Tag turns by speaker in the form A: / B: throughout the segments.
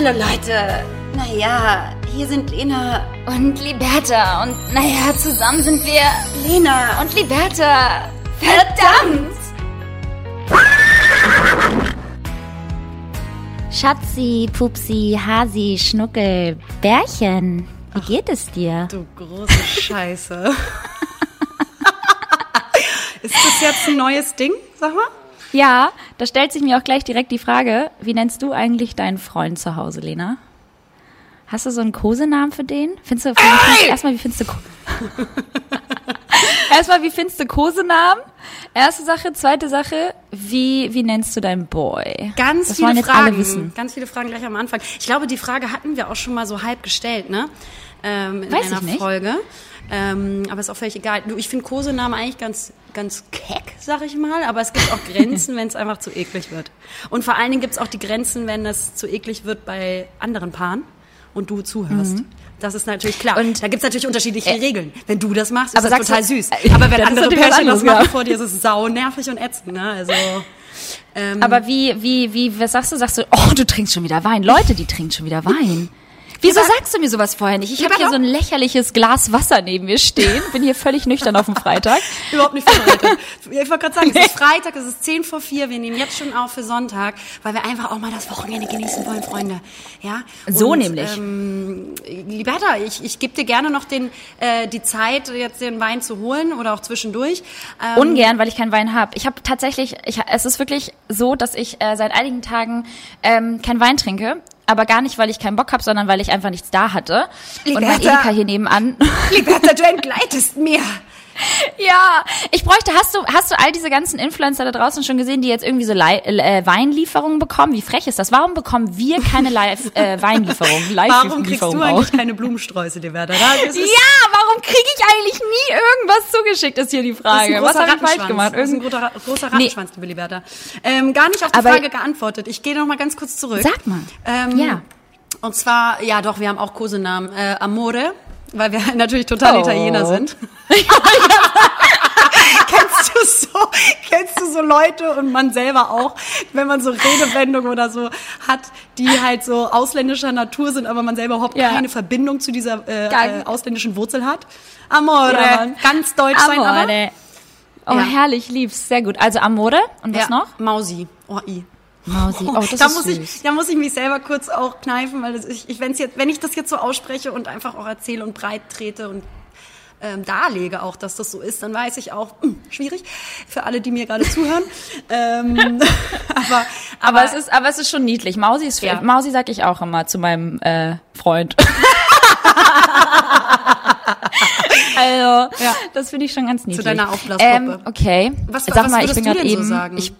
A: Hallo Leute. Naja, hier sind Lena
B: Und Liberta. Und naja, zusammen sind wir
A: Lena
B: und Liberta. Verdammt! Schatzi, Pupsi, Hasi, Schnuckel, Bärchen. Wie geht es dir?
A: Du große Scheiße. Ist das jetzt ein neues Ding, sag mal?
B: Ja, da stellt sich mir auch gleich direkt die Frage, wie nennst du eigentlich deinen Freund zu Hause, Lena? Hast du so einen Kosenamen für den? Findest du, findest, erstmal, wie findest du Erstmal, wie findest du Kosenamen? Erste Sache, zweite Sache, wie, wie nennst du deinen Boy?
A: Ganz
B: das
A: viele
B: jetzt
A: Fragen.
B: alle wissen.
A: Ganz viele Fragen gleich am Anfang. Ich glaube, die Frage hatten wir auch schon mal so halb gestellt, ne? Ähm, in
B: Weiß
A: einer
B: ich nicht.
A: Folge. Ähm, aber ist auch völlig egal. Du, ich finde Kosenamen eigentlich ganz, ganz keck, sag ich mal. Aber es gibt auch Grenzen, wenn es einfach zu eklig wird. Und vor allen Dingen gibt es auch die Grenzen, wenn es zu eklig wird bei anderen Paaren und du zuhörst. Das ist natürlich klar.
B: Mhm. Und-
A: da gibt es natürlich unterschiedliche Regeln. Wenn du das machst, ist
B: Aber
A: das total
B: du-
A: süß.
B: Äh,
A: Aber wenn andere Pärchen das machen
B: ja.
A: vor dir, ist es sau nervig und ätzend. Ne? Also, ähm,
B: Aber wie, wie, wie, was sagst du? Sagst du, oh, du trinkst schon wieder Wein. Leute, die trinken schon wieder Wein. Wieso sagst du mir sowas vorher nicht? Ich habe hier so ein lächerliches Glas Wasser neben mir stehen, bin hier völlig nüchtern auf dem Freitag.
A: Überhaupt nicht vorbereitet. Ich wollte gerade sagen, es ist Freitag, es ist 10 vor 4, wir nehmen jetzt schon auf für Sonntag, weil wir einfach auch mal das Wochenende genießen wollen, Freunde. Ja?
B: So nämlich.
A: Ähm, Liberta, ich, ich gebe dir gerne noch den, äh, die Zeit, jetzt den Wein zu holen oder auch zwischendurch. Ähm,
B: Ungern, weil ich keinen Wein habe. Ich habe tatsächlich, ich, es ist wirklich so, dass ich äh, seit einigen Tagen ähm, keinen Wein trinke. Aber gar nicht, weil ich keinen Bock habe, sondern weil ich einfach nichts da hatte. Und mein
A: Liberta.
B: Edeka hier nebenan.
A: Liberta, du entgleitest mir.
B: Ja, ich bräuchte, hast du, hast du all diese ganzen Influencer da draußen schon gesehen, die jetzt irgendwie so Lei- äh, Weinlieferungen bekommen? Wie frech ist das? Warum bekommen wir keine Live, äh, Weinlieferungen?
A: Warum kriegst du
B: auch?
A: eigentlich keine Blumensträuße, Liberta?
B: Ja, warum kriege ich eigentlich nie irgendwas zugeschickt, ist hier die Frage. Was habe ich falsch gemacht?
A: Das ist ein
B: Irgend
A: großer, großer
B: Nee.
A: Rattenschwanz, liebe Liberta. Ähm, gar nicht auf die
B: Aber-
A: Frage geantwortet. Ich gehe noch mal ganz kurz zurück.
B: Sag mal.
A: Ähm,
B: Ja.
A: Und zwar, ja doch, wir haben auch Kosenamen. Äh, Amore, weil wir natürlich total
B: Oh.
A: Italiener sind. kennst du so, kennst du so Leute und man selber auch, wenn man so Redewendungen oder so hat, die halt so ausländischer Natur sind, aber man selber überhaupt
B: Ja.
A: keine Verbindung zu dieser äh, äh, ausländischen Wurzel hat? Amore,
B: Ja,
A: ganz deutsch sein, aber
B: Amore. Oh,
A: Ja.
B: herrlich, lieb's. Sehr gut. Also Amore. Und was noch?
A: Mausi. Oh, i.
B: Mausi. Oh, das
A: da
B: ist
A: muss
B: süß.
A: ich, da muss ich mich selber kurz auch kneifen, weil das, ich, ich, wenn's jetzt, wenn ich das jetzt so ausspreche und einfach auch erzähle und breit trete und ähm, darlege auch, dass das so ist, dann weiß ich auch, hm, schwierig für alle, die mir gerade zuhören. ähm, aber,
B: aber, es ist, aber es ist schon niedlich. Mausi ist,
A: Ja.
B: Mausi sag ich auch immer zu meinem äh, Freund. also,
A: Ja.
B: das finde ich schon ganz niedlich.
A: deiner Aufblasgruppe.
B: Ähm, okay.
A: Was-
B: Sag
A: was
B: mal, ich bin gerade
A: denn so
B: eben.
A: sagen?
B: Ich,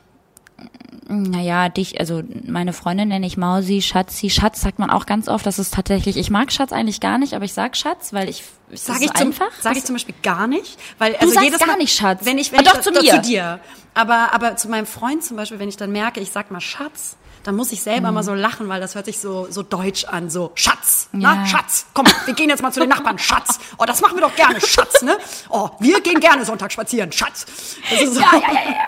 B: naja, dich, also meine Freundin nenne ich Mausi, Schatzi. Schatz sagt man auch ganz oft. Das ist tatsächlich, ich mag Schatz eigentlich gar nicht, aber ich sag Schatz, weil ich, es
A: Sag ich,
B: so
A: zum,
B: einfach.
A: sag ich zum Beispiel gar nicht, weil also
B: sagst
A: jedes
B: gar
A: Mal,
B: nicht Schatz.
A: Wenn ich, wenn
B: Ah,
A: ich
B: doch,
A: das-
B: zu
A: doch,
B: mir.
A: zu dir. Aber, aber zu meinem Freund zum Beispiel, wenn ich dann merke, ich sag mal Schatz, dann muss ich selber mal so lachen, weil das hört sich so, so deutsch an, so Schatz,
B: Ja.
A: na, Schatz, komm, wir gehen jetzt mal zu den Nachbarn, Schatz. Oh, das machen wir doch gerne, Schatz, ne? Oh, wir gehen gerne Sonntag spazieren, Schatz. Das ist so.
B: Ja, ja, ja, ja.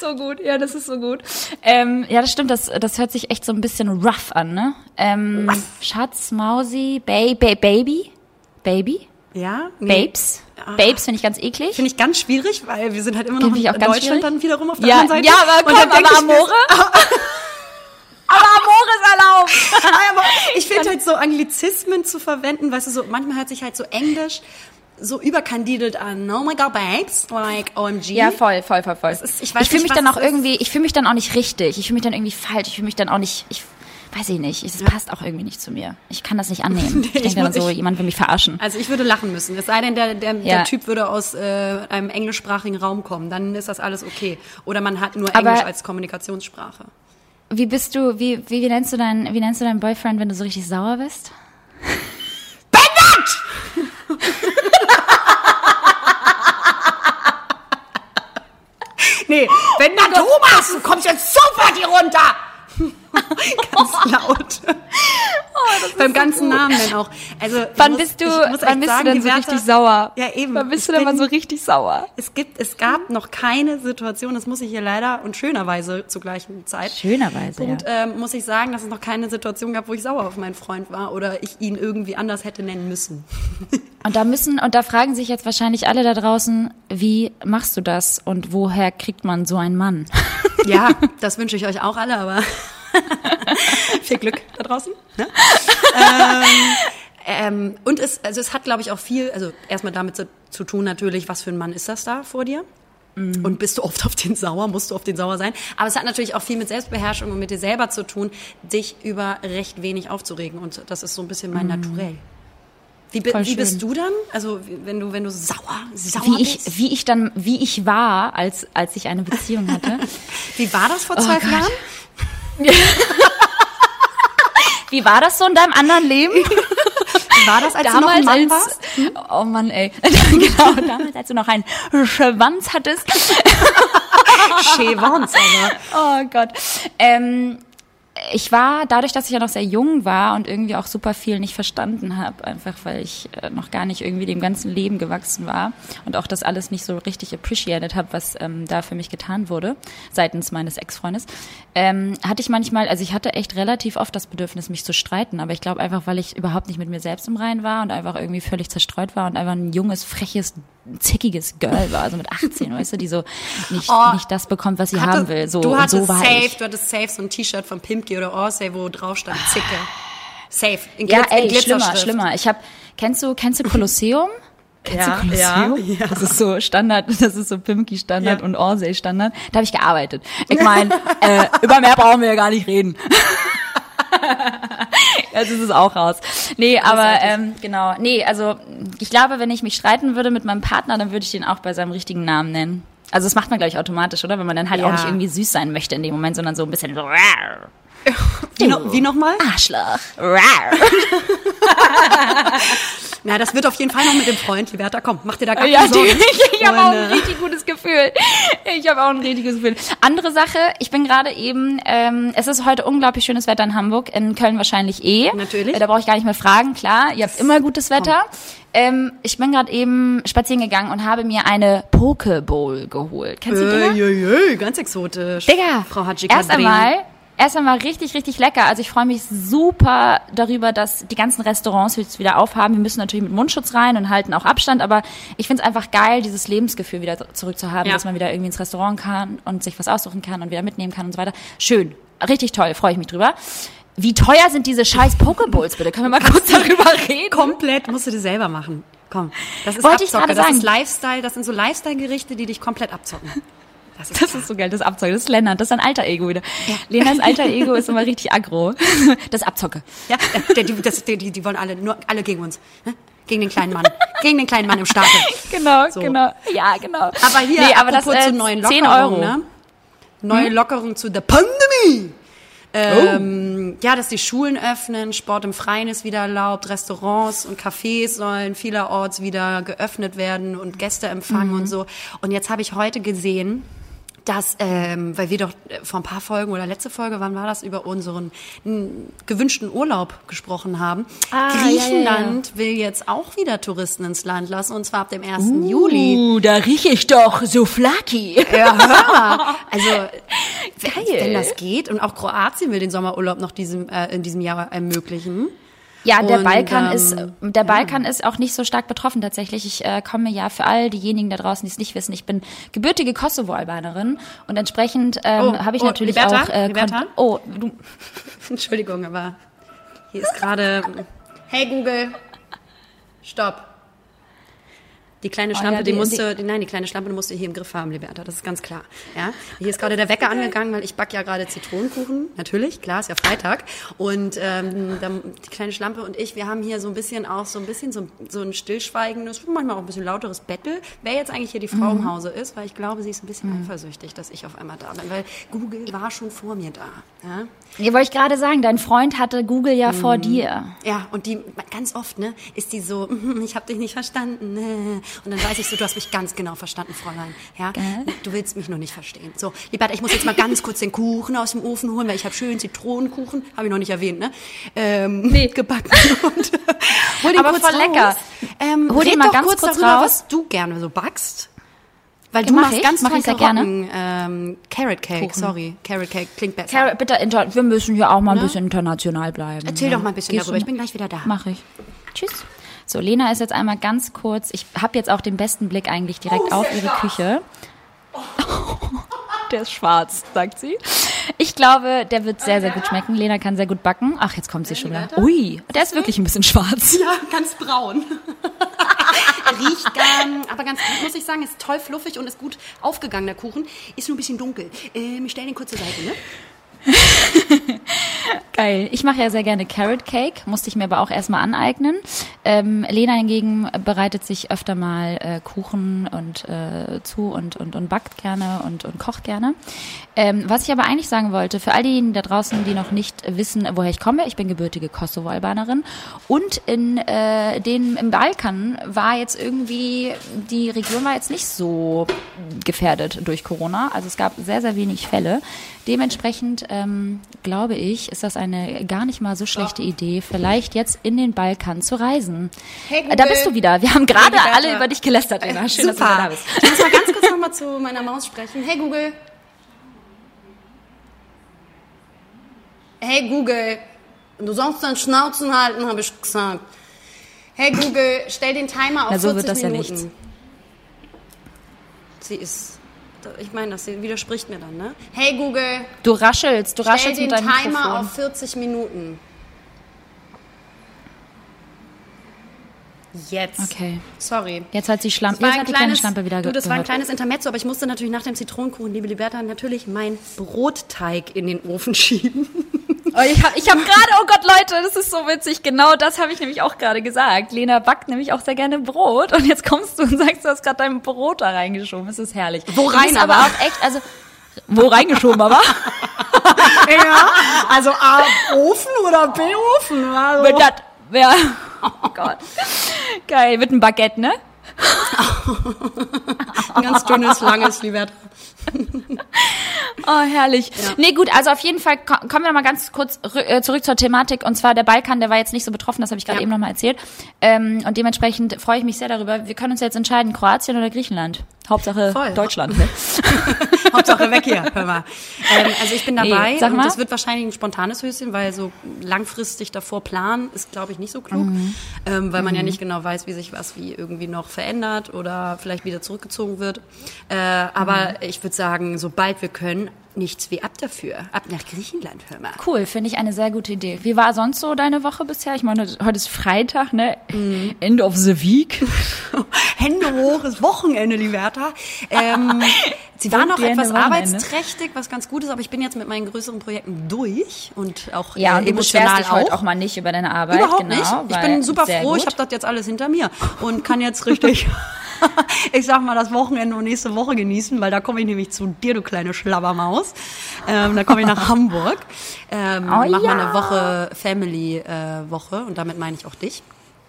B: So gut, ja, das ist so gut. Ähm, ja, das stimmt, das, das hört sich echt so ein bisschen rough an, ne? Ähm, Schatz, Mausi, Bay, Baby, Baby,
A: Ja? Nee.
B: Babes. Babes finde ich ganz eklig.
A: Finde ich ganz schwierig, weil wir sind halt immer noch in Deutschland
B: schwierig.
A: dann wiederum auf der
B: Ja,
A: anderen Seite.
B: ja, aber komm, aber Amore? Aber Amore ist erlaubt.
A: aber ich finde halt so Anglizismen zu verwenden, weißt du, so manchmal hört sich halt so Englisch so überkandidelt an. Oh my God, babes, like OMG.
B: Ja, voll, voll, voll, voll.
A: ist- ich
B: ich fühle mich dann auch irgendwie, ich fühle mich dann auch nicht richtig. Ich fühle mich dann irgendwie falsch. Ich fühle mich dann auch nicht, ich weiß ich nicht. Es passt auch irgendwie nicht zu mir. Ich kann das nicht annehmen.
A: Nee,
B: ich denke
A: ich
B: dann so,
A: ich-
B: jemand will mich verarschen.
A: Also ich würde lachen müssen. Es sei denn, der, der,
B: Ja.
A: der Typ würde aus äh, einem englischsprachigen Raum kommen, dann ist das alles okay. Oder man hat nur
B: Aber-
A: Englisch als Kommunikationssprache.
B: Wie bist du, wie, wie, wie nennst du deinen, wie nennst du deinen Boyfriend, wenn du so richtig sauer bist?
A: Nee, wenn da du machst, du kommst jetzt sofort hier runter. Ganz laut.
B: Oh,
A: Beim ganzen Namen dann auch. Also
B: Wann
A: muss-
B: bist du, wann bist
A: sagen,
B: du denn so
A: Wärter-
B: richtig sauer?
A: Ja, eben.
B: Wann bist du denn mal so richtig sauer?
A: Es gibt, es gab noch keine Situation, das muss ich hier leider und schönerweise zur gleichen Zeit.
B: Schönerweise,
A: Punkt, ähm, muss ich sagen, dass es noch keine Situation gab, wo ich sauer auf meinen Freund war oder ich ihn irgendwie anders hätte nennen müssen.
B: Und da müssen, und da fragen sich jetzt wahrscheinlich alle da draußen, wie machst du das und woher kriegt man so einen Mann?
A: Ja, das wünsche ich euch auch alle, aber viel Glück da draußen. Ne? ähm, ähm, und es, also es hat, glaube ich, auch viel, also erstmal damit zu, zu tun natürlich, was für ein Mann ist das da vor dir? Und bist du oft auf den sauer, musst du auf den sauer sein. Aber es hat natürlich auch viel mit Selbstbeherrschung und mit dir selber zu tun, dich über recht wenig aufzuregen. Und das ist so ein bisschen mein Naturell. Wie, wie bist du dann? Also wenn du, wenn du sauer, sauer
B: Wie
A: bist?
B: ich, wie ich dann, wie ich war, als, als ich eine Beziehung hatte.
A: Wie war das vor zwölf
B: Gott.
A: Jahren?
B: Wie war das so in deinem anderen Leben?
A: Wie war das, als du noch ein Mann warst?
B: oh Mann, ey. genau, damals, als du noch einen Schwanz hattest.
A: Chevons, aber.
B: Oh Gott. Ähm, ich war, dadurch, dass ich ja noch sehr jung war und irgendwie auch super viel nicht verstanden habe, einfach weil ich äh, noch gar nicht irgendwie dem ganzen Leben gewachsen war und auch das alles nicht so richtig appreciated habe, was ähm, da für mich getan wurde, seitens meines Ex-Freundes, ähm, hatte ich manchmal, also ich hatte echt relativ oft das Bedürfnis, mich zu streiten, aber ich glaube einfach, weil ich überhaupt nicht mit mir selbst im Reinen war und einfach irgendwie völlig zerstreut war und einfach ein junges, freches, zickiges Girl war, also mit 18, weißt du, die so nicht,
A: Oh.
B: nicht das bekommt, was sie
A: Hatte-
B: haben will. So,
A: du hattest
B: so
A: safe,
B: ich.
A: du hattest safe so ein T-Shirt von Pimpke oder Orsay, wo drauf stand Zicke. Safe. In
B: Ja,
A: Glitz- in
B: ey, schlimmer,
A: Glitzerschrift.
B: schlimmer. Ich hab, kennst du, kennst du Kolosseum? Kennst
A: Ja,
B: du Kolosseum?
A: ja, ja.
B: Das ist so Standard, das ist so Pimki Standard
A: Ja.
B: und Orsay Standard. Da habe ich gearbeitet. Ich meine, äh, über mehr brauchen wir ja gar nicht reden. Jetzt ist es auch raus. Nee, aber ähm, genau. Nee, also ich glaube, wenn ich mich streiten würde mit meinem Partner, dann würde ich den auch bei seinem richtigen Namen nennen. Also das macht man, glaube ich, automatisch, oder? Wenn man dann halt
A: Ja.
B: auch nicht irgendwie süß sein möchte in dem Moment, sondern so ein bisschen
A: Wie, no, wie nochmal?
B: Arschloch.
A: Na, das wird auf jeden Fall noch mit dem Freund, Liberta. Komm, mach dir da gar
B: Ja,
A: keine Sorgen.
B: die, ich habe auch ein richtig gutes Gefühl. Ich habe auch ein richtiges Gefühl. Andere Sache, ich bin gerade eben, ähm, es ist heute unglaublich schönes Wetter in Hamburg, in Köln wahrscheinlich eh.
A: Natürlich.
B: Äh, Da brauche ich gar nicht mehr fragen, klar, ihr habt immer gutes Wetter. Ähm, ich bin gerade eben spazieren gegangen und habe mir eine Pokeball geholt. Kennst du die?
A: Äh, jö, jö, ganz exotisch.
B: Digga,
A: Frau Haji
B: erst einmal, erst einmal richtig, richtig lecker. Also ich freue mich super darüber, dass die ganzen Restaurants jetzt wieder aufhaben. Wir müssen natürlich mit Mundschutz rein und halten auch Abstand, aber ich finde es einfach geil, dieses Lebensgefühl wieder zurückzuhaben,
A: Ja.
B: dass man wieder irgendwie ins Restaurant kann und sich was aussuchen kann und wieder mitnehmen kann und so weiter. Schön, richtig toll, freue ich mich drüber. Wie teuer sind diese scheiß Pokeballs bitte? Können wir mal kurz darüber reden?
A: Komplett musst du dir selber machen. Komm, das ist
B: Wollte ich
A: Abzocke,
B: gerade
A: das
B: sagen.
A: ist Lifestyle, das sind so Lifestyle-Gerichte, die dich komplett abzocken. Das ist,
B: Das ist so geil, das Abzocke. Das ist Lennart, das ist ein alter Ego wieder. Lenas alter Ego ist immer richtig aggro. Das Abzocke.
A: ja, die, die, die, die wollen alle, nur alle gegen uns. Ne? Gegen den kleinen Mann. Gegen den kleinen Mann im Staate.
B: Genau,
A: So.
B: genau. Ja, genau.
A: Aber hier,
B: nee, aber das äh,
A: zu neuen
B: 10
A: Lockerungen,
B: Euro.
A: ne? Neue Lockerung zu der Pandemie. Ähm, Ja, dass die Schulen öffnen, Sport im Freien ist wieder erlaubt, Restaurants und Cafés sollen vielerorts wieder geöffnet werden und Gäste empfangen und so. Und jetzt habe ich heute gesehen, dass, ähm, weil wir doch äh, vor ein paar Folgen oder letzte Folge, wann war das, über unseren gewünschten Urlaub gesprochen haben.
B: Ah, ja,
A: Griechenland will jetzt auch wieder Touristen ins Land lassen und zwar ab dem 1. Juli.
B: Uh, da rieche ich doch so flaky.
A: Ja, hör. Also, wenn,
B: Geil.
A: wenn das geht. Und auch Kroatien will den Sommerurlaub noch diesem, äh, in diesem Jahr ermöglichen.
B: Ja, der
A: Und,
B: Balkan
A: ähm,
B: ist der Balkan ist auch nicht so stark betroffen tatsächlich. Ich äh, komme ja für all diejenigen da draußen, die es nicht wissen, ich bin gebürtige Kosovo-Albanerin und entsprechend ähm,
A: Oh,
B: habe ich
A: oh,
B: natürlich
A: Liberta?
B: auch äh,
A: Liberta?
B: Oh, du,
A: Entschuldigung, aber hier ist gerade. Hey Google, stopp. Die kleine
B: Oh,
A: Schlampe,
B: ja,
A: die,
B: die-
A: musste, die, nein, die kleine Schlampe, musste hier im Griff haben, Liberta, das ist ganz klar. Ja? Hier ist gerade der Wecker angegangen, weil ich back ja gerade Zitronenkuchen, natürlich, klar, ist ja Freitag. Und ähm, dann, die kleine Schlampe und ich, wir haben hier so ein bisschen auch so ein bisschen so, so ein stillschweigendes, manchmal auch ein bisschen lauteres Battle, wer jetzt eigentlich hier die Frau
B: Mhm.
A: im Hause ist, weil ich glaube, sie ist ein bisschen eifersüchtig, dass ich auf einmal da bin, weil Google war schon vor mir da. Ja?
B: hier wollte ich gerade sagen, dein Freund hatte Google ja
A: Mhm.
B: vor dir.
A: Ja, und die ganz oft, ne, ist die so, "Mhm, ich habe dich nicht verstanden. ne." Und dann weiß ich so, du hast mich ganz genau verstanden, Fräulein. Ja?
B: Geil.
A: Du willst mich nur nicht verstehen. So, Liberta, ich muss jetzt mal ganz kurz den Kuchen aus dem Ofen holen, weil ich habe schön Zitronenkuchen, habe ich noch nicht erwähnt, ne? Ähm,
B: Nee.
A: Gebacken. Und, hol den
B: Aber
A: kurz
B: voll
A: raus.
B: lecker.
A: Ähm,
B: Hol den mal ganz
A: kurz
B: kurz
A: darüber,
B: raus.
A: was du gerne so backst. Weil du
B: mach
A: machst
B: ich.
A: ganz
B: Mach
A: toll
B: ich sehr gerne.
A: Karotten, Ähm, Carrot Cake, sorry. Carrot Cake klingt besser.
B: Carrot, bitte, inter wir müssen hier auch mal ein bisschen international bleiben.
A: Ne? Erzähl
B: ja.
A: doch mal ein bisschen
B: Gehst
A: darüber. Ich bin gleich wieder da.
B: Mach ich. Tschüss. So, Lena ist jetzt einmal ganz kurz. Ich habe jetzt auch den besten Blick eigentlich direkt
A: Oh,
B: auf ihre Küche. Der ist schwarz, sagt sie. Ich glaube, der wird sehr, sehr gut schmecken. Lena kann sehr gut backen. Ach, jetzt kommt sie schon wieder. Ui, der ist wirklich ein bisschen schwarz.
A: Ja, ganz braun. Riecht ähm, aber ganz gut, muss ich sagen, ist toll fluffig und ist gut aufgegangen, der Kuchen. Ist nur ein bisschen dunkel. Ähm, ich stell den kurz zur Seite, ne?
B: Geil. Ich mache ja sehr gerne Carrot Cake, musste ich mir aber auch erstmal aneignen. Ähm, Lena hingegen bereitet sich öfter mal äh, Kuchen und äh, zu und, und, und backt gerne und, und kocht gerne. Ähm, was ich aber eigentlich sagen wollte, für all diejenigen da draußen, die noch nicht wissen, woher ich komme, ich bin gebürtige Kosovo-Albanerin und in äh, den im Balkan war jetzt irgendwie, die Region war jetzt nicht so gefährdet durch Corona. Also es gab sehr, sehr wenig Fälle. Dementsprechend ähm, glaube ich, ist das eine gar nicht mal so schlechte Idee, vielleicht jetzt in den Balkan zu reisen.
A: Hey,
B: Äh, da bist du wieder. Wir haben gerade
A: Hey,
B: alle über dich gelästert, Lena. Schön, dass du da
A: Super.
B: bist.
A: Ich muss mal ganz kurz noch mal zu meiner Maus sprechen. Hey Google. Hey Google. Du sollst deinen Schnauzen halten, habe ich gesagt. Hey Google, stell den Timer auf
B: Na, so
A: 40
B: wird das ja
A: Minuten.
B: nichts.
A: Sie ist, ich meine, das widerspricht mir dann, ne? Hey Google,
B: Du raschelst, du
A: stell
B: raschelst
A: den
B: mit deinem
A: Timer
B: Mikrofon.
A: auf 40 Minuten. Jetzt.
B: Okay.
A: Sorry.
B: Jetzt hat sie Schlampe, jetzt hat die kleine Schlampe wieder
A: du, das war ein
B: gehört.
A: kleines Intermezzo, aber ich musste natürlich nach dem Zitronenkuchen, liebe Liberta, natürlich meinen Brotteig in den Ofen schieben.
B: Oh, ich habe ich hab gerade, oh Gott, Leute, das ist so witzig. Genau das habe ich nämlich auch gerade gesagt. Lena backt nämlich auch sehr gerne Brot. Und jetzt kommst du und sagst, du hast gerade dein Brot da reingeschoben. Es ist herrlich.
A: Wo rein
B: aber
A: aber?
B: auch echt, also, wo reingeschoben aber?
A: ja, also A, Ofen oder B, Ofen. Also.
B: Wird das, ja. Oh Gott. Geil, wird ein Baguette, ne?
A: Ein ganz dünnes, langes, Liberta.
B: Oh, herrlich. Nee, gut, also auf jeden Fall ko- kommen wir noch mal ganz kurz äh, zurück zur Thematik. Und zwar der Balkan, der war jetzt nicht so betroffen, das habe ich gerade
A: Ja.
B: eben noch mal erzählt. Ähm, und dementsprechend freue ich mich sehr darüber. Wir können uns jetzt entscheiden, Kroatien oder Griechenland. Hauptsache
A: Voll.
B: Deutschland. Ne?
A: Hauptsache weg hier, hör mal. Ähm, also ich bin
B: Nee,
A: dabei
B: sag
A: und
B: mal.
A: das wird wahrscheinlich ein spontanes Höschen, weil so langfristig davor planen ist, glaube ich, nicht so klug,
B: Mhm.
A: ähm, weil man ja nicht genau weiß, wie sich was wie irgendwie noch verändert oder vielleicht wieder zurückgezogen wird. Äh, aber
B: Mhm.
A: ich würde sagen, sobald wir können, nichts wie ab dafür. Ab nach Griechenland, hör mal.
B: Cool, finde ich eine sehr gute Idee. Wie war sonst so deine Woche bisher? Ich meine, heute ist Freitag, ne?
A: Mhm.
B: End of the week.
A: Hände hoch, ist Wochenende, Liberta. Ähm, sie war noch etwas arbeitsträchtig, was ganz gut ist, aber ich bin jetzt mit meinen größeren Projekten durch und auch
B: Ja,
A: äh,
B: und du
A: emotional
B: beschwerst dich heute
A: auch.
B: auch mal nicht über deine Arbeit.
A: Überhaupt
B: genau,
A: nicht. Ich bin super froh, ich
B: gut.
A: habe das jetzt alles hinter mir und kann jetzt richtig, ich sag mal, das Wochenende und nächste Woche genießen, weil da komme ich nämlich zu dir, du kleine Schlabbermaus. Ähm, da komme ich nach Hamburg, ähm,
B: Oh
A: mach
B: ja.
A: eine Woche Family-Woche und damit meine ich auch dich.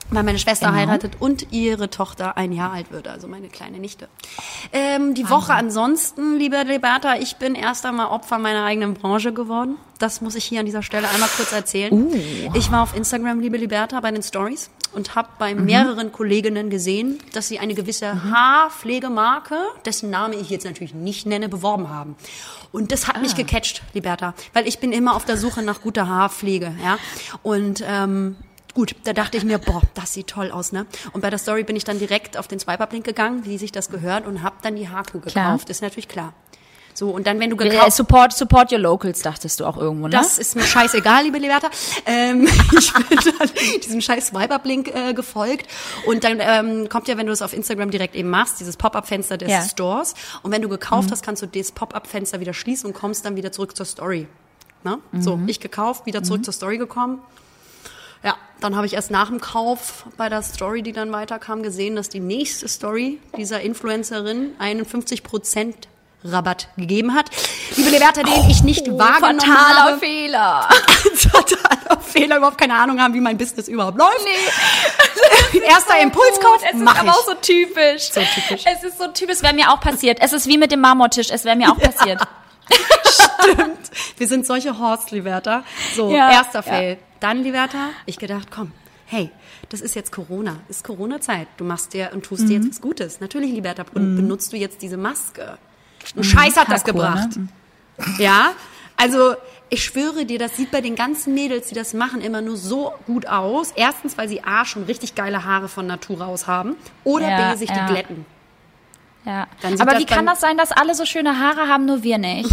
A: Weil meine Schwester
B: Genau.
A: heiratet und ihre Tochter ein Jahr alt wird, also meine kleine Nichte. Ähm, die Woche ansonsten, liebe Liberta, ich bin erst einmal Opfer meiner eigenen Branche geworden. Das muss ich hier an dieser Stelle einmal kurz erzählen.
B: Uh.
A: Ich war auf Instagram, liebe Liberta, bei den Stories und habe bei
B: Mhm.
A: mehreren Kolleginnen gesehen, dass sie eine gewisse Haarpflegemarke, dessen Name ich jetzt natürlich nicht nenne, beworben haben. Und das hat mich
B: Ah.
A: gecatcht, Liberta, weil ich bin immer auf der Suche nach guter Haarpflege, ja. Und ähm, Gut, da dachte ich mir, boah, das sieht toll aus, ne? Und bei der Story bin ich dann direkt auf den Swipe-Up-Link gegangen, wie sich das gehört, und habe dann die Haarkuh
B: Klar.
A: gekauft. Ist natürlich klar. So, und dann, wenn du gekauft
B: support, support your locals, dachtest du auch irgendwo, ne?
A: das ist mir scheißegal, liebe Liberta. Ähm, ich bin dann diesem scheiß Swipe-Up-Link äh, gefolgt. Und dann ähm, kommt ja, wenn du es auf Instagram direkt eben machst, dieses Pop-Up-Fenster des
B: Ja.
A: Stores. Und wenn du gekauft hast, kannst du das Pop-Up-Fenster wieder schließen und kommst dann wieder zurück zur Story. Ne? So, ich gekauft, wieder zurück zur Story gekommen. Ja, dann habe ich erst nach dem Kauf bei der Story, die dann weiterkam, gesehen, dass die nächste Story dieser Influencerin einen 50% Rabatt gegeben hat. Liebe Liberta, den ich nicht wahrgenommen
B: Fataler
A: habe.
B: Fehler.
A: Totaler Fehler, überhaupt keine Ahnung haben, wie mein Business überhaupt läuft. Nee. Erster Impulskauf,
B: Es ist aber
A: ich.
B: auch so typisch.
A: So typisch.
B: Es ist so typisch, es wäre mir auch passiert. Es ist wie mit dem Marmortisch, es wäre mir auch passiert.
A: Wir sind solche Horst, Liberta. So,
B: Ja,
A: erster
B: ja.
A: Fail. Dann, Liberta, ich gedacht, komm, hey, das ist jetzt Corona, ist Corona-Zeit. Du machst dir und tust
B: Mhm.
A: dir jetzt was Gutes. Natürlich, Liberta, benutzt du jetzt diese Maske. Ein Scheiß hat das gebracht. Ja, also ich schwöre dir, das sieht bei den ganzen Mädels, die das machen, immer nur so gut aus. Erstens, weil sie A, schon richtig geile Haare von Natur aus haben oder
B: Ja,
A: B, sich
B: ja.
A: die glätten.
B: Ja. Aber wie kann das sein, dass alle so schöne Haare haben, nur wir nicht?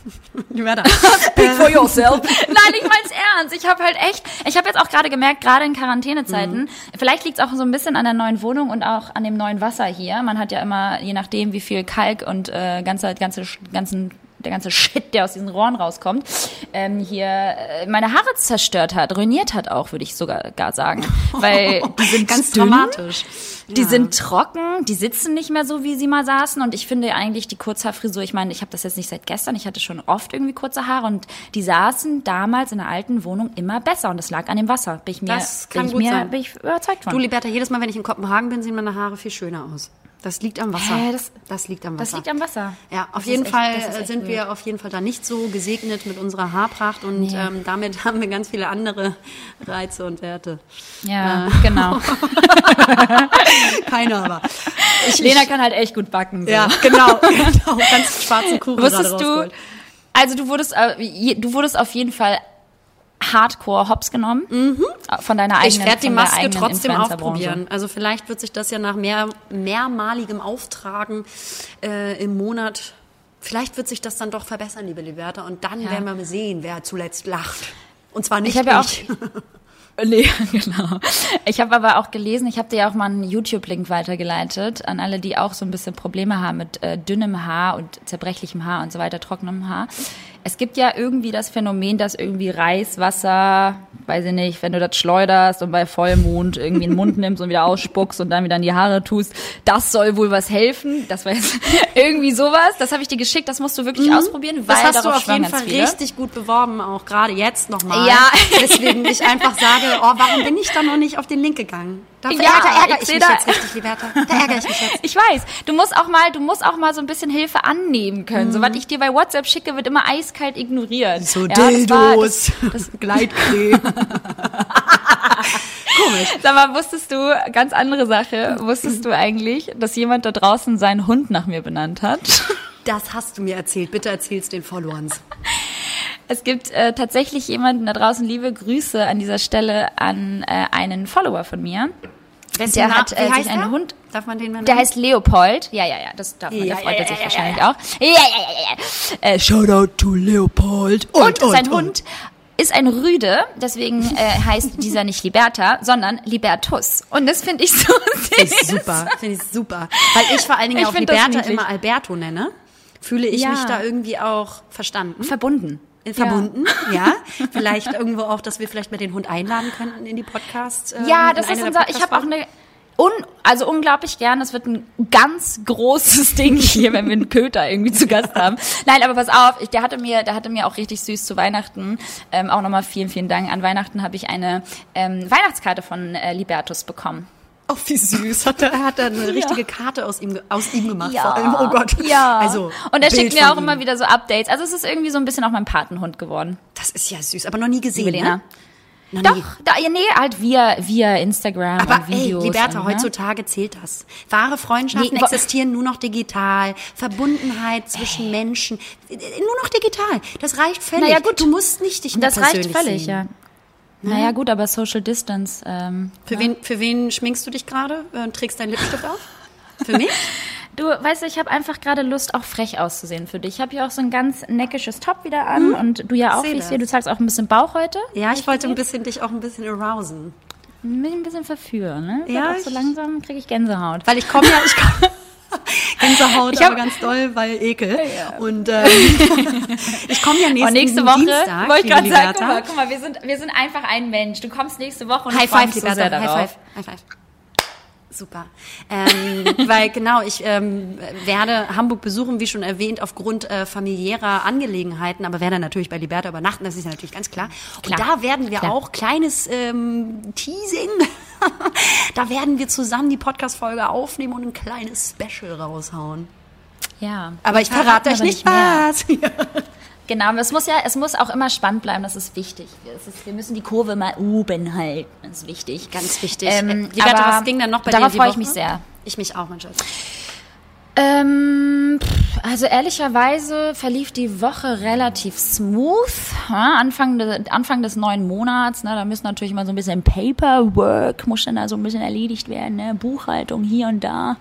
A: Liberta.
B: Speak for yourself. Nein, ich mein's ernst. Ich habe halt echt, ich habe jetzt auch gerade gemerkt, gerade in Quarantänezeiten,
A: Mhm.
B: vielleicht liegt's auch so ein bisschen an der neuen Wohnung und auch an dem neuen Wasser hier. Man hat ja immer, je nachdem, wie viel Kalk und äh, ganze, ganze, ganzen der ganze Shit, der aus diesen Rohren rauskommt, ähm, hier äh, meine Haare zerstört hat, ruiniert hat auch, würde ich sogar gar sagen. Weil die sind
A: Ganz
B: dünn,
A: dramatisch.
B: Die
A: Ja.
B: sind trocken, die sitzen nicht mehr so, wie sie mal saßen. Und ich finde eigentlich die Kurzhaarfrisur, ich meine, ich habe das jetzt nicht seit gestern, ich hatte schon oft irgendwie kurze Haare und die saßen damals in der alten Wohnung immer besser. Und das lag an dem Wasser. Bin ich mir,
A: Das
B: bin
A: kann
B: ich
A: gut
B: mir
A: sein.
B: bin ich überzeugt von.
A: Du, Liberta, jedes Mal, wenn ich in Kopenhagen bin, sehen meine Haare viel schöner aus. Das liegt am Wasser.
B: Hä, das-
A: liegt am
B: das
A: Wasser.
B: liegt am Wasser.
A: Ja, auf
B: Das
A: jeden
B: echt-
A: Fall
B: das
A: äh, sind wir auf jeden Fall da nicht so gesegnet mit unserer Haarpracht und
B: Nee.
A: ähm, damit haben wir ganz viele andere Reize und Werte.
B: Ja,
A: Äh.
B: genau.
A: Keiner aber. Ich,
B: Lena
A: ich,
B: kann halt echt gut backen. So.
A: ja, genau, genau, ganz schwarzen Kuchen
B: Wusstest du, also du wurdest, äh, du wurdest auf jeden Fall hardcore hops genommen von deiner eigenen
A: Ich werde die Maske trotzdem
B: Influencer-Branche.
A: aufprobieren. Also vielleicht wird sich das ja nach mehr, mehrmaligem Auftragen äh, im Monat, vielleicht wird sich das dann doch verbessern, liebe Liberta. Und dann
B: Ja.
A: werden wir mal sehen, wer zuletzt lacht. Und zwar nicht
B: Ich ja auch
A: ich.
B: Nee, genau. Ich habe aber auch gelesen, ich habe dir ja auch mal einen YouTube-Link weitergeleitet an alle, die auch so ein bisschen Probleme haben mit äh, dünnem Haar und zerbrechlichem Haar und so weiter, trockenem Haar. Es gibt ja irgendwie das Phänomen, dass irgendwie Reiswasser, weiß ich nicht, wenn du das schleuderst und bei Vollmond irgendwie in den Mund nimmst und wieder ausspuckst und dann wieder in die Haare tust, das soll wohl was helfen. Das war jetzt irgendwie sowas. Das habe ich dir geschickt, das musst du wirklich ausprobieren, weil
A: Mhm. Das hast du auf jeden Fall
B: viele.
A: richtig gut beworben, auch gerade jetzt nochmal.
B: Ja.
A: Deswegen ich einfach sage, oh, warum bin ich da noch nicht auf den Link gegangen? Da
B: Ja,
A: ärgere, ärgere
B: ich
A: ich mich
B: da-
A: jetzt richtig, Liberta. Da ärgere ich mich jetzt.
B: Ich weiß, du musst auch mal, du musst auch mal so ein bisschen Hilfe annehmen können. So was ich dir bei WhatsApp schicke, wird immer eiskalt ignoriert.
A: So
B: Ja, das war-
A: Dildos,
B: Das,
A: Gleitcreme. Komisch.
B: sag mal, wusstest du, ganz andere Sache, wusstest du eigentlich, dass jemand da draußen seinen Hund nach mir benannt hat?
A: Das hast du mir erzählt. Bitte erzähl's den Followers.
B: Es gibt äh, tatsächlich jemanden da draußen, liebe Grüße an dieser Stelle an äh, einen Follower von mir. Der hat, äh, sich einen Hund-
A: Darf man den mal
B: Der
A: nennen?
B: heißt Leopold. Ja, ja, ja, das darf man,
A: Ja,
B: der freut
A: ja,
B: er sich
A: ja,
B: wahrscheinlich
A: ja.
B: auch. Ja, ja, ja, ja. Äh,
A: Shoutout to Leopold.
B: Und, sein Hund ist ein Rüde, deswegen äh, heißt dieser nicht Liberta, sondern Libertus. Und das finde ich so
A: Finde ich super. Finde ich super. Weil ich vor allen Dingen
B: Ich
A: auch
B: find
A: Liberta immer Alberto nenne. Fühle ich
B: Ja.
A: mich da irgendwie auch verstanden.
B: Verbunden.
A: Verbunden, ja. Vielleicht irgendwo auch, dass wir vielleicht mal den Hund einladen könnten in die Podcast. ähm,
B: Ja, das ist unser, ich habe auch eine, un, also unglaublich gern, das wird ein ganz großes Ding hier, wenn wir einen Köter irgendwie zu Gast haben. Nein, aber pass auf, ich, der hatte mir, der hatte mir auch richtig süß zu Weihnachten, ähm, auch nochmal vielen, vielen Dank. An Weihnachten habe ich eine ähm, Weihnachtskarte von äh, Libertus bekommen.
A: Oh, wie süß. Hat er, hat er eine richtige Karte aus ihm, aus ihm gemacht vor allem. Oh Gott.
B: Ja.
A: Also,
B: und er
A: Bild
B: schickt mir auch
A: ihm.
B: immer wieder so Updates. Also es ist irgendwie so ein bisschen auch mein Patenhund geworden.
A: Das ist ja süß, aber noch nie gesehen,
B: Liebe
A: ne? Noch nie.
B: Doch, da, ja, nee, halt via, via Instagram
A: Aber
B: und Videos.
A: ey, Liberta,
B: und, ne?
A: heutzutage zählt das. Wahre Freundschaften
B: Nee,
A: existieren nur noch digital. Verbundenheit zwischen Menschen, äh, nur noch digital. Das reicht völlig.
B: Naja, gut.
A: Du musst nicht dich
B: Das reicht völlig,
A: sehen.
B: ja. Naja, gut, aber Social Distance. Ähm,
A: Für, wen, für wen schminkst du dich gerade? Äh, trägst deinen Lipstift auf? Für mich?
B: du, weißt du, ich habe einfach gerade Lust, auch frech auszusehen für dich. Ich habe hier auch so ein ganz neckisches Top wieder an und du ja auch, ich sehe, du
A: das.
B: zeigst auch ein bisschen Bauch heute.
A: Ja, ich wollte ein bisschen dich auch ein bisschen arousen.
B: Mich ein bisschen verführen, ne? Wird
A: Ja,
B: so langsam kriege ich Gänsehaut.
A: Weil ich komme ja, ich komme. Gänsehaut,
B: Ich hab-
A: aber ganz doll, weil Ekel. Und ähm, ich komme ja nächsten
B: Und nächste Woche
A: Dienstag.
B: wollte ich gerade sagen, guck mal, guck mal, wir sind, wir sind einfach ein Mensch. Du kommst nächste Woche und
A: High
B: ich freue
A: five,
B: mich so sehr
A: High
B: darauf.
A: five. High five. Super. Ähm, weil genau, ich ähm, werde Hamburg besuchen, wie schon erwähnt, aufgrund äh, familiärer Angelegenheiten, aber werde natürlich bei Liberta übernachten, das ist ja natürlich ganz klar.
B: Klar.
A: Und da werden wir
B: Klar.
A: auch kleines ähm, Teasing. da werden wir zusammen die Podcast-Folge aufnehmen und ein kleines Special raushauen.
B: Ja.
A: Aber ich verrate euch nicht
B: mehr.
A: was.
B: Genau, aber es muss ja, es muss auch immer spannend bleiben, das ist wichtig. Ist, wir müssen die Kurve mal oben halten, das ist wichtig.
A: Ganz wichtig.
B: Ähm,
A: Äh, Liberta, was ging denn noch bei
B: darauf
A: dir die
B: freue ich mich sehr.
A: Ich mich auch, mein Schatz.
B: Ähm, also ehrlicherweise verlief die Woche relativ smooth. Ja, Anfang, de, Anfang des neuen Monats, ne, da müssen natürlich mal so ein bisschen Paperwork, muss dann da so ein bisschen erledigt werden, ne, Buchhaltung hier und da.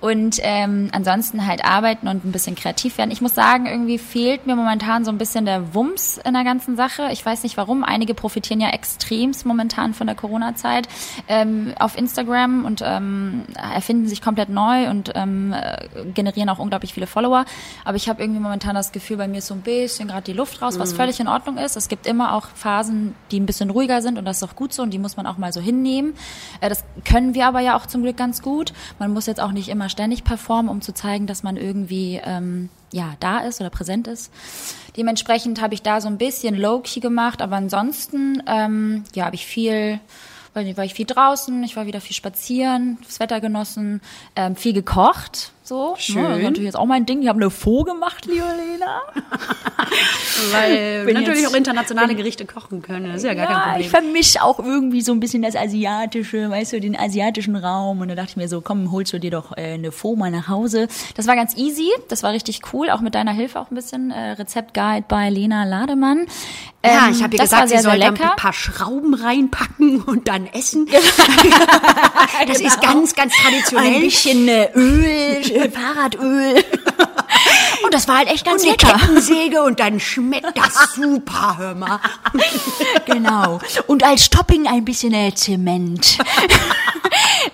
B: Und ähm, ansonsten halt arbeiten und ein bisschen kreativ werden. Ich muss sagen, irgendwie fehlt mir momentan so ein bisschen der Wumms in der ganzen Sache. Ich weiß nicht warum. Einige profitieren ja extremst momentan von der Corona-Zeit ähm, auf Instagram und ähm, erfinden sich komplett neu und ähm, äh, generieren auch unglaublich viele Follower. Aber ich habe irgendwie momentan das Gefühl, bei mir ist so ein bisschen gerade die Luft raus, was völlig in Ordnung ist. Es gibt immer auch Phasen, die ein bisschen ruhiger sind und das ist auch gut so und die muss man auch mal so hinnehmen. Äh, das können wir aber ja auch zum Glück ganz gut. Man muss jetzt auch nicht immer ständig performen, um zu zeigen, dass man irgendwie ähm, ja da ist oder präsent ist. Dementsprechend habe ich da so ein bisschen low-key gemacht, aber ansonsten ähm, ja habe ich viel war ich viel draußen, ich war wieder viel spazieren, das Wetter genossen, ähm, viel gekocht, so.
A: Schön.
B: Ne, das ist natürlich jetzt auch mein Ding. Ich habe eine Faux gemacht, liebe Lena.
A: Weil wir natürlich
B: jetzt-
A: auch internationale Gerichte kochen können. Das ist ja gar kein
B: Ja,
A: Problem.
B: ich vermische auch irgendwie so ein bisschen das Asiatische, weißt du, den asiatischen Raum. Und da dachte ich mir so, komm, holst du dir doch äh, eine Faux mal nach Hause. Das war ganz easy, das war richtig cool, auch mit deiner Hilfe auch ein bisschen. Äh, Rezeptguide bei Lena Lademann.
A: ja,
B: Ähm,
A: ich habe ihr
B: das
A: gesagt,
B: sehr,
A: sie soll da ein paar Schrauben reinpacken und dann essen. Das ist ganz, ganz traditionell.
B: Ein bisschen äh, Öl, äh, Fahrradöl. Und das war halt echt ganz
A: und
B: lecker.
A: Kettensäge und dann schmeckt das super, hör mal.
B: Genau. Und als Topping ein bisschen äh, Zement.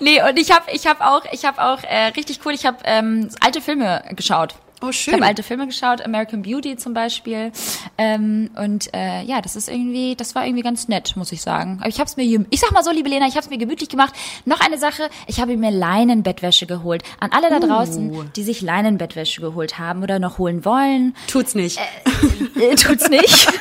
B: nee, und ich habe ich hab auch, ich hab auch äh, richtig cool, ich habe ähm, alte Filme geschaut.
A: Oh,
B: Ich
A: schön.
B: habe alte Filme geschaut, American Beauty zum Beispiel. Ähm, und äh, ja, das ist irgendwie, das war irgendwie ganz nett, muss ich sagen. Aber ich habe es mir, ich sag mal so, liebe Lena, ich habe es mir gemütlich gemacht. Noch eine Sache, ich habe mir Leinenbettwäsche geholt. An alle da draußen, die sich Leinenbettwäsche geholt haben oder noch holen wollen,
A: Tut's nicht.
B: äh, tut's nicht.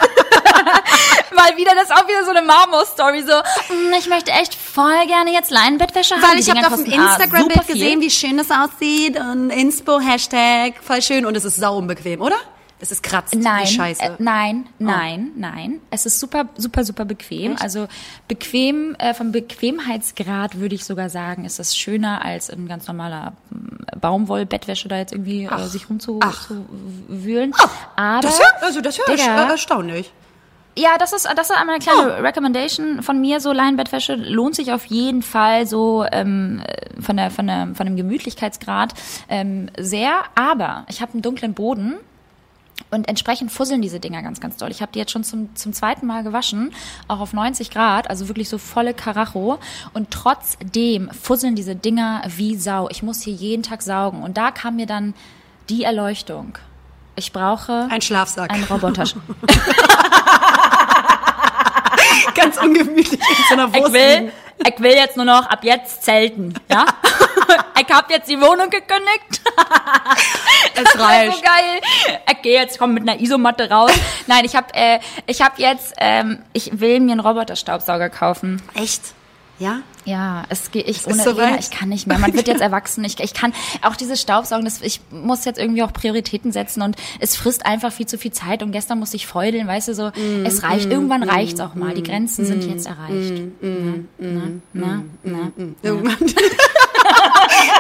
B: Mal wieder, das ist auch wieder so eine Marmor-Story, so, "Mm, ich möchte echt voll gerne jetzt Leinenbettwäsche haben.
A: Weil ich habe auf dem
B: ah,
A: Instagram-Bild gesehen, wie schön das aussieht und Inspo, Hashtag, voll schön und es ist sau unbequem, oder? Es ist kratzt,
B: Nein,
A: wie scheiße.
B: Äh, nein, nein, nein. Es ist super, super, super bequem. Also bequem, äh, vom Bequemheitsgrad würde ich sogar sagen, ist es schöner als ein ganz normaler mm, Baumwollbettwäsche da jetzt irgendwie äh, sich rumzuwühlen. Aber
A: das ja, also das ist ja
B: Digga.
A: erst- erstaunlich.
B: Ja, das ist, das ist einmal eine kleine Recommendation von mir. So Leinenbettwäsche lohnt sich auf jeden Fall so ähm, äh, von der von der von dem Gemütlichkeitsgrad ähm, sehr. Aber ich habe einen dunklen Boden und entsprechend fusseln diese Dinger ganz, ganz doll. Ich habe die jetzt schon zum, zum zweiten Mal gewaschen, auch auf 90 Grad, also wirklich so volle Karacho. Und trotzdem fusseln diese Dinger wie Sau. Ich muss hier jeden Tag saugen. Und da kam mir dann die Erleuchtung. Ich brauche
A: Ein Schlafsack.
B: einen Roboter.
A: Ganz ungemütlich in so einer
B: Ich
A: Wurst.
B: will,
A: liegen.
B: ich will jetzt nur noch ab jetzt zelten, ja? ich hab jetzt die Wohnung gekündigt.
A: Es
B: Das so
A: reicht.
B: geil. Ich gehe jetzt komm mit einer Isomatte raus. Nein, ich habe äh, ich habe jetzt ähm, ich will mir einen Roboterstaubsauger kaufen.
A: Echt? Ja?
B: Ja, es geht ich ohne
A: soweit.
B: Lena, ich kann nicht mehr. Man wird jetzt erwachsen. Ich, ich kann auch dieses Staubsaugen, das, ich muss jetzt irgendwie auch Prioritäten setzen und es frisst einfach viel zu viel Zeit und gestern musste ich feudeln, weißt du so,
A: Mm,
B: es reicht, irgendwann reicht's auch mal. Die Grenzen sind jetzt erreicht.
A: Mm,
B: na, na, na, na.
A: Irgendwann.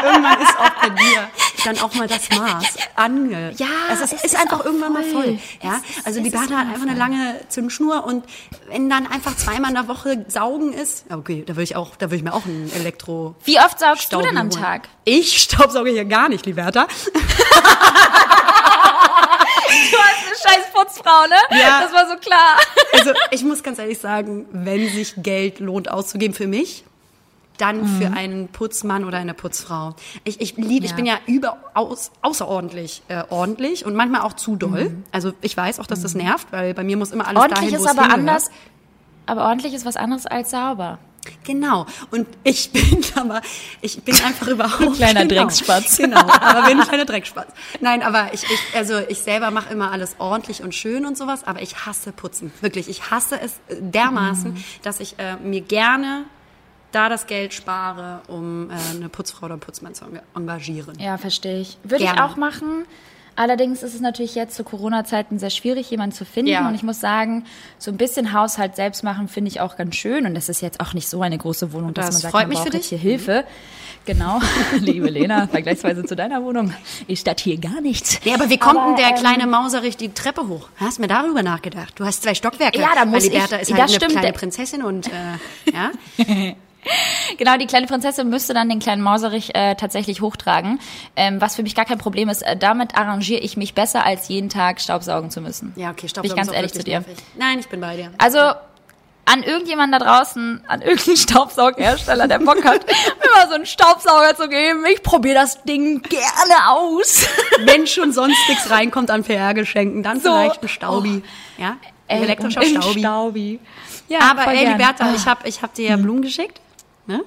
A: irgendwann ist auch bei dir dann auch mal das Maß ange.
B: Ja,
A: es ist,
B: es
A: ist
B: ist
A: einfach irgendwann mal
B: voll.
A: voll. Ja,
B: Es
A: also
B: es
A: die Bertha hat einfach eine
B: voll.
A: lange Zündschnur und wenn dann einfach zweimal in der Woche saugen ist, okay, da würde ich auch, da würde ich mir auch einen Elektro.
B: Wie oft saugst du denn am
A: holen.
B: Tag?
A: Ich staubsauge hier gar nicht, Liberta.
B: Du hast eine scheiß Putzfrau, ne?
A: Ja.
B: Das war so klar.
A: Also ich muss ganz ehrlich sagen, wenn sich Geld lohnt auszugeben für mich, dann für einen Putzmann oder eine Putzfrau. Ich, ich liebe, ich
B: Ja.
A: bin ja überaus außerordentlich äh, ordentlich und manchmal auch zu doll. Also ich weiß auch, dass das nervt, weil bei mir muss immer alles
B: Ordentlich
A: dahin,
B: ist
A: es
B: aber
A: hingehört.
B: anders. Aber ordentlich ist was anderes als sauber.
A: Genau. Und ich bin aber, ich bin einfach überhaupt
B: Kleiner
A: genau,
B: Drecksspatz.
A: Genau, aber bin ein kleiner Dreckspatz. Nein, aber ich, ich also ich selber mache immer alles ordentlich und schön und sowas, aber ich hasse Putzen. Wirklich, ich hasse es dermaßen,
B: Mhm.
A: dass ich äh, mir gerne da das Geld spare, um äh, eine Putzfrau oder einen Putzmann zu enga- engagieren.
B: Ja, verstehe ich. Würde ich
A: Gerne.
B: auch machen. Allerdings ist es natürlich jetzt zu Corona-Zeiten sehr schwierig, jemanden zu finden.
A: Ja.
B: Und ich muss sagen, so ein bisschen Haushalt selbst machen finde ich auch ganz schön. Und das ist jetzt auch nicht so eine große Wohnung, dass
A: Das
B: man sagt,
A: freut
B: man
A: mich
B: braucht
A: für dich.
B: hier Hilfe. Genau, liebe Lena, vergleichsweise zu deiner Wohnung ist das hier gar nichts.
A: Nee, aber wie kommt
B: Aber,
A: denn der
B: ähm,
A: kleine Mauserich die Treppe hoch? Hast du mir darüber nachgedacht? Du hast zwei Stockwerke.
B: Ja, da muss
A: Bertha
B: ich-
A: ist halt
B: das
A: eine
B: stimmt.
A: kleine Prinzessin und äh, ja.
B: Genau, die kleine Prinzessin müsste dann den kleinen Mauserich äh, tatsächlich hochtragen, ähm, was für mich gar kein Problem ist. Äh, damit arrangiere ich mich besser, als jeden Tag Staubsaugen zu müssen.
A: Ja, okay, stopp.
B: Bin ich ganz ehrlich zu dir.
A: Nein, ich bin bei dir.
B: Also an irgendjemand da draußen, an irgendeinen Staubsaugerhersteller, der Bock hat, mir mal so einen Staubsauger zu geben. Ich probiere das Ding gerne aus.
A: Wenn schon sonst nichts reinkommt an PR-Geschenken, dann
B: So.
A: vielleicht ein Staubi. Ja, ein elektrischer Staubi.
B: Staubi. Ja,
A: Aber ey. Liberta, ich hab, ich hab dir ja Blumen geschickt. Ne?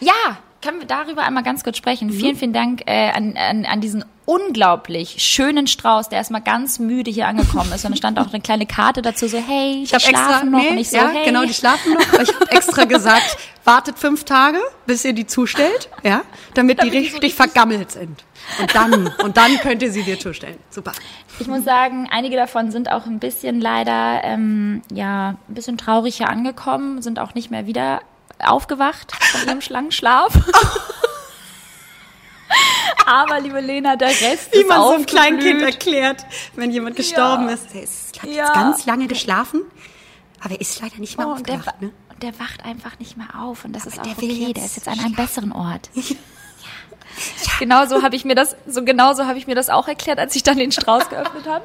B: Ja, können wir darüber einmal ganz kurz sprechen.
A: Mhm.
B: Vielen, vielen Dank äh, an, an, an diesen unglaublich schönen Strauß, der erstmal ganz müde hier angekommen ist. Und da stand auch eine kleine Karte dazu, so hey,
A: Ich habe
B: die
A: extra,
B: schlafen noch.
A: nee,
B: und ich so,
A: ja,
B: hey.
A: genau, die schlafen noch. Ich habe extra gesagt, wartet fünf Tage, bis ihr die zustellt, ja, damit,
B: Damit
A: die
B: die so
A: richtig vergammelt sind. Und dann, und dann könnt ihr sie dir zustellen. Super.
B: Ich muss sagen, einige davon sind auch ein bisschen leider, ähm, ja, ein bisschen traurig hier angekommen, sind auch nicht mehr wieder aufgewacht von ihrem Schlangenschlaf. Aber, liebe Lena, der Rest
A: Wie
B: ist
A: man so einem kleinen Kind
B: aufgeblüht.
A: erklärt, wenn jemand gestorben
B: Ja.
A: ist. Der ist, hat
B: Ja.
A: jetzt ganz lange geschlafen, aber er ist leider nicht mehr
B: Oh, und der,
A: aufgewacht. Ne?
B: und der wacht einfach nicht mehr auf und das ist auch okay. Der ist jetzt an einem besseren Ort. Genau so habe ich mir das, so genau so habe ich mir das auch erklärt, als ich dann den Strauß geöffnet habe.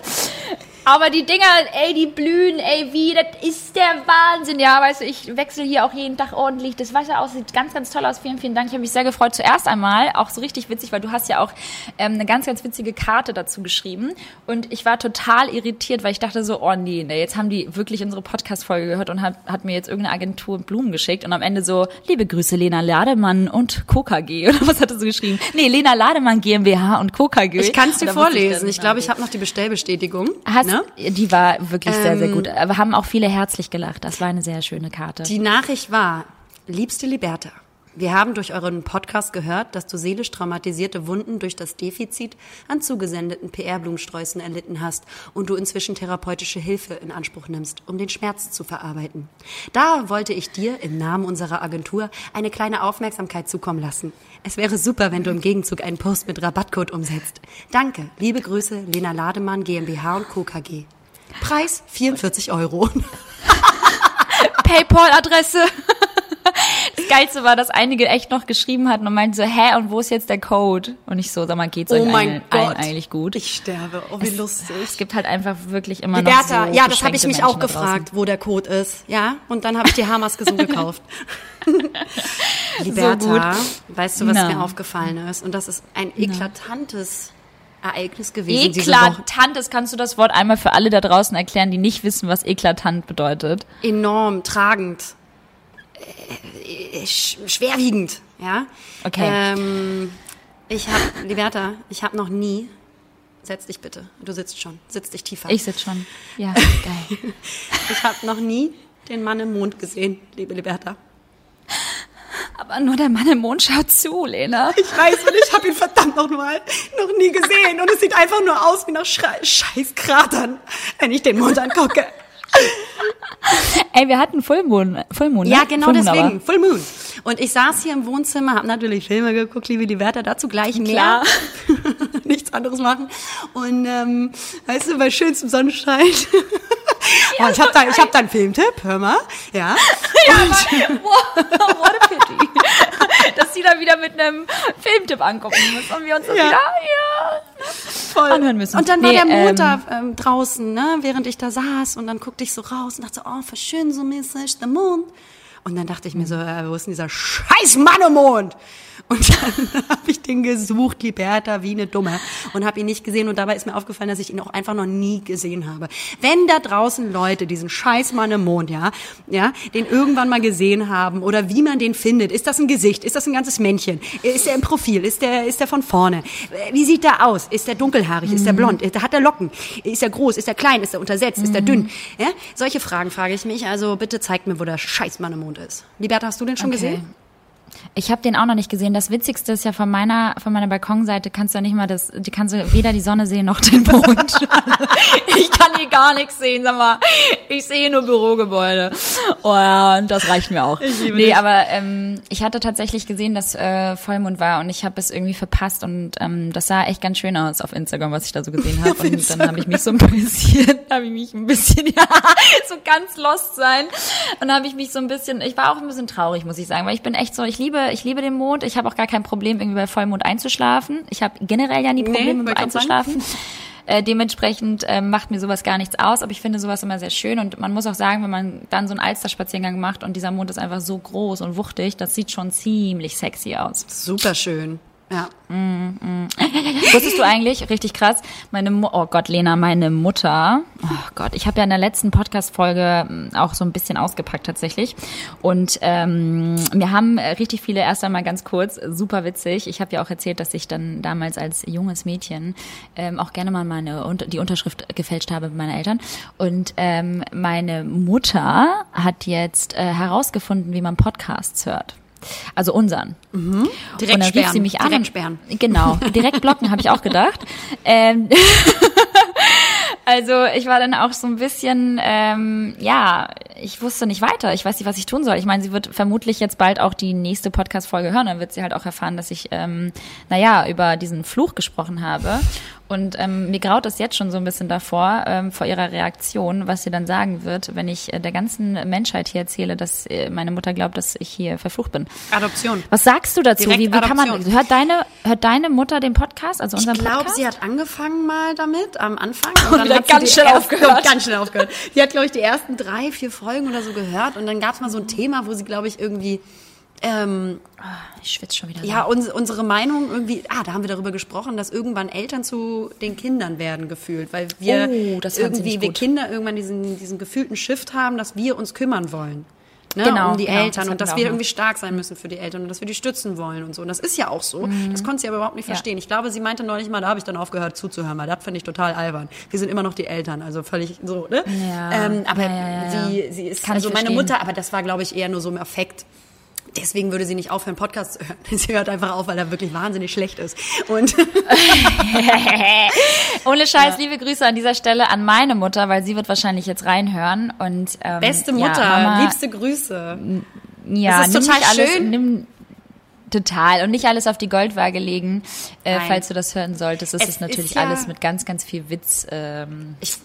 B: Aber die Dinger, ey, die blühen, ey, wie, das ist der Wahnsinn. Ja, weißt du, ich wechsle hier auch jeden Tag ordentlich. Das Wasser aus, sieht ganz, ganz toll aus. Vielen, vielen Dank. Ich habe mich sehr gefreut. Zuerst einmal, auch so richtig witzig, weil du hast ja auch ähm, eine ganz, ganz witzige Karte dazu geschrieben. Und ich war total irritiert, weil ich dachte so, oh nee, nee jetzt haben die wirklich unsere Podcast-Folge gehört und hat, hat mir jetzt irgendeine Agentur Blumen geschickt. Und am Ende so, liebe Grüße, Lena Lademann und KKG. Oder was hat er so geschrieben? Nee, Lena Lademann GmbH und KKG.
A: Ich kann es dir vorlesen.
B: dann,
A: Ich glaube, ich habe noch die Bestellbestätigung.
B: Hast,
A: ne?
B: Die war wirklich sehr, sehr
A: Ähm,
B: gut. Aber haben auch viele herzlich gelacht. Das war eine sehr schöne Karte.
A: Die Nachricht war, liebste Liberta, wir haben durch euren Podcast gehört, dass du seelisch traumatisierte Wunden durch das Defizit an zugesendeten PR-Blumensträußen erlitten hast und du inzwischen therapeutische Hilfe in Anspruch nimmst, um den Schmerz zu verarbeiten. Da wollte ich dir im Namen unserer Agentur eine kleine Aufmerksamkeit zukommen lassen. Es wäre super, wenn du im Gegenzug einen Post mit Rabattcode umsetzt. Danke, liebe Grüße, Lena Lademann GmbH und Co. KG. Preis 44 Euro.
B: Paypal-Adresse. Das Geilste war, dass einige echt noch geschrieben hatten und meinten so, hä, und wo ist jetzt der Code? Und ich so, sag mal, geht's euch
A: Oh mein
B: allen,
A: Gott.
B: allen eigentlich gut?
A: Ich sterbe. Oh, wie lustig.
B: Es gibt halt einfach wirklich immer noch
A: Liberta,
B: so
A: ja, das habe ich mich
B: Menschen
A: auch gefragt, wo der Code ist. Ja, und dann habe ich die Haarmaske so gekauft. Liberta, weißt du, was
B: Na.
A: mir aufgefallen ist? Und das ist ein eklatantes Ereignis gewesen.
B: Eklatantes, kannst du das Wort einmal für alle da draußen erklären, die nicht wissen, was eklatant bedeutet?
A: Enorm, tragend, schwerwiegend, ja.
B: Okay.
A: Ähm, ich habe, Liberta, ich habe noch nie, setz dich bitte, du sitzt schon, setz dich tiefer.
B: Ich sitze schon. Ja, geil.
A: ich habe noch nie den Mann im Mond gesehen, liebe Liberta.
B: Aber nur der Mann im Mond schaut zu, Lena.
A: Ich weiß und ich habe ihn verdammt noch mal noch nie gesehen und es sieht einfach nur aus wie nach Schre scheiß Kratern, wenn ich den Mond angucke.
B: Ey, wir hatten Fullmoon. Fullmoon ne?
A: Ja, genau
B: Fullmoon aber.
A: deswegen, Full Moon. Und ich saß hier im Wohnzimmer, habe natürlich Filme geguckt, liebe die Wärter, dazu gleich mehr.
B: Klar.
A: Nichts anderes machen. Und ähm, weißt du, bei schönstem Sonnenschein. oh, ich habe da, ich hab da einen Filmtipp, hör mal. Ja.
B: What a pity. Dass sie da wieder mit einem Filmtipp angucken müssen und wir uns das
A: Ja.
B: wieder, ja.
A: voll.
B: anhören müssen.
A: Und dann war
B: Nee,
A: der Mond
B: ähm,
A: da ähm, draußen, ne, während ich da saß und dann guckte ich so raus und dachte so, oh, voll schön so mäßig, der Mond. Und dann dachte ich mir so, äh, wo ist denn dieser scheiß Mann im Mond? Und dann habe ich den gesucht, Liberta, wie eine Dumme, und habe ihn nicht gesehen. Und dabei ist mir aufgefallen, dass ich ihn auch einfach noch nie gesehen habe. Wenn da draußen Leute diesen scheiß Mann im Mond, ja, ja, den irgendwann mal gesehen haben oder wie man den findet, ist das ein Gesicht, ist das ein ganzes Männchen, ist er im Profil, ist der, ist der von vorne, wie sieht der aus, ist der dunkelhaarig, ist der blond, hat er Locken, ist er groß, ist er klein, ist er untersetzt, ist er dünn, ja? Solche Fragen frage ich mich. Also bitte zeigt mir, wo der scheiß Mann im Mond ist. Liberta, hast du den schon
B: Okay.
A: gesehen?
B: Ich habe den auch noch nicht gesehen. Das Witzigste ist ja von meiner von meiner Balkonseite kannst du ja nicht mal das, die kannst du weder die Sonne sehen noch den Mond. ich kann hier gar nichts sehen, sag mal. Ich sehe nur Bürogebäude. Oh ja, und das reicht mir auch. Ich
A: liebe
B: nee,
A: dich.
B: aber ähm, ich hatte tatsächlich gesehen, dass äh, Vollmond war und ich habe es irgendwie verpasst und ähm, das sah echt ganz schön aus auf Instagram, was ich da so gesehen habe. Und dann habe ich mich so ein bisschen, habe ich mich ein bisschen, ja, so ganz lost sein. Und dann habe ich mich so ein bisschen, ich war auch ein bisschen traurig, muss ich sagen, weil ich bin echt so, ich liebe, ich liebe den Mond. Ich habe auch gar kein Problem, irgendwie bei Vollmond einzuschlafen. Ich habe generell ja nie
A: Nee,
B: Probleme
A: sagen.
B: einzuschlafen. Äh, dementsprechend ähm, macht mir sowas gar nichts aus, aber ich finde sowas immer sehr schön und man muss auch sagen, wenn man dann so einen Alsterspaziergang macht und dieser Mond ist einfach so groß und wuchtig, das sieht schon ziemlich sexy aus.
A: Super schön. Ja.
B: Wusstest du eigentlich, richtig krass, meine Mu oh Gott, Lena, meine Mutter, oh Gott, ich habe ja in der letzten Podcast-Folge ähm, auch so ein bisschen ausgepackt tatsächlich. Und ähm, wir haben äh, richtig viele, erst einmal ganz kurz, super witzig, ich habe ja auch erzählt, dass ich dann damals als junges Mädchen ähm, auch gerne mal meine, und die Unterschrift gefälscht habe mit meinen Eltern. Und ähm, meine Mutter hat jetzt äh, herausgefunden, wie man Podcasts hört. Also unseren.
A: Direkt
B: und dann rief
A: sperren.
B: sie mich an.
A: Direkt sperren.
B: Genau, direkt blocken, habe ich auch gedacht. Ähm, also ich war dann auch so ein bisschen, ähm, ja, ich wusste nicht weiter. Ich weiß nicht, was ich tun soll. Ich meine, sie wird vermutlich jetzt bald auch die nächste Podcast-Folge hören. Dann wird sie halt auch erfahren, dass ich, ähm, naja, über diesen Fluch gesprochen habe. Und ähm, mir graut es jetzt schon so ein bisschen davor, ähm, vor ihrer Reaktion, was sie dann sagen wird, wenn ich äh, der ganzen Menschheit hier erzähle, dass äh, meine Mutter glaubt, dass ich hier verflucht bin.
A: Adoption.
B: Was sagst du dazu?
A: Direkt
B: Wie, wie kann man, hört deine, hört deine Mutter den Podcast, also unseren
A: Ich glaube,
B: Podcast?
A: sie hat angefangen mal damit am Anfang
B: Und wieder
A: hat sie
B: ganz schnell aufgehört.
A: Ganz schnell aufgehört. Sie hat glaube ich die ersten drei, vier Folgen oder so gehört und dann gab es mal so ein Thema, wo sie glaube ich irgendwie ähm,
B: ich schwitze schon wieder.
A: ja uns, unsere Meinung irgendwie ah da haben wir darüber gesprochen, dass irgendwann Eltern zu den Kindern werden gefühlt, weil wir
B: Oh, das
A: irgendwie wir. Kinder irgendwann diesen diesen gefühlten Shift haben, dass wir uns kümmern wollen. Ne,
B: Genau,
A: um die
B: genau, das
A: Eltern
B: hatten
A: und dass
B: wir
A: irgendwie stark sein müssen für die Eltern und dass wir die stützen wollen und so. Und das ist ja auch so. Das konnte sie aber überhaupt nicht
B: Mhm. Ja.
A: verstehen. Ich glaube, sie meinte neulich mal, da habe ich dann aufgehört zuzuhören, weil das finde ich total albern. Wir sind immer noch die Eltern, also völlig so, ne?
B: Ja.
A: Ähm, aber
B: Ja, ja,
A: sie, sie ist,
B: Kann
A: also meine
B: verstehen.
A: Mutter, aber das war, glaube ich, eher nur so im Affekt. Deswegen würde sie nicht aufhören, Podcasts zu hören. Sie hört einfach auf, weil er wirklich wahnsinnig schlecht ist. Und
B: Ohne Scheiß, liebe Grüße an dieser Stelle an meine Mutter, weil sie wird wahrscheinlich jetzt reinhören und ähm,
A: beste
B: ja,
A: Mutter,
B: Mama,
A: liebste Grüße.
B: Ja,
A: Es ist total
B: alles,
A: schön.
B: Nimm, total und nicht alles auf die Goldwaage legen, äh, falls du das hören solltest. Es,
A: Es
B: ist natürlich
A: ist ja-
B: alles mit ganz, ganz viel Witz ähm,
A: Ich,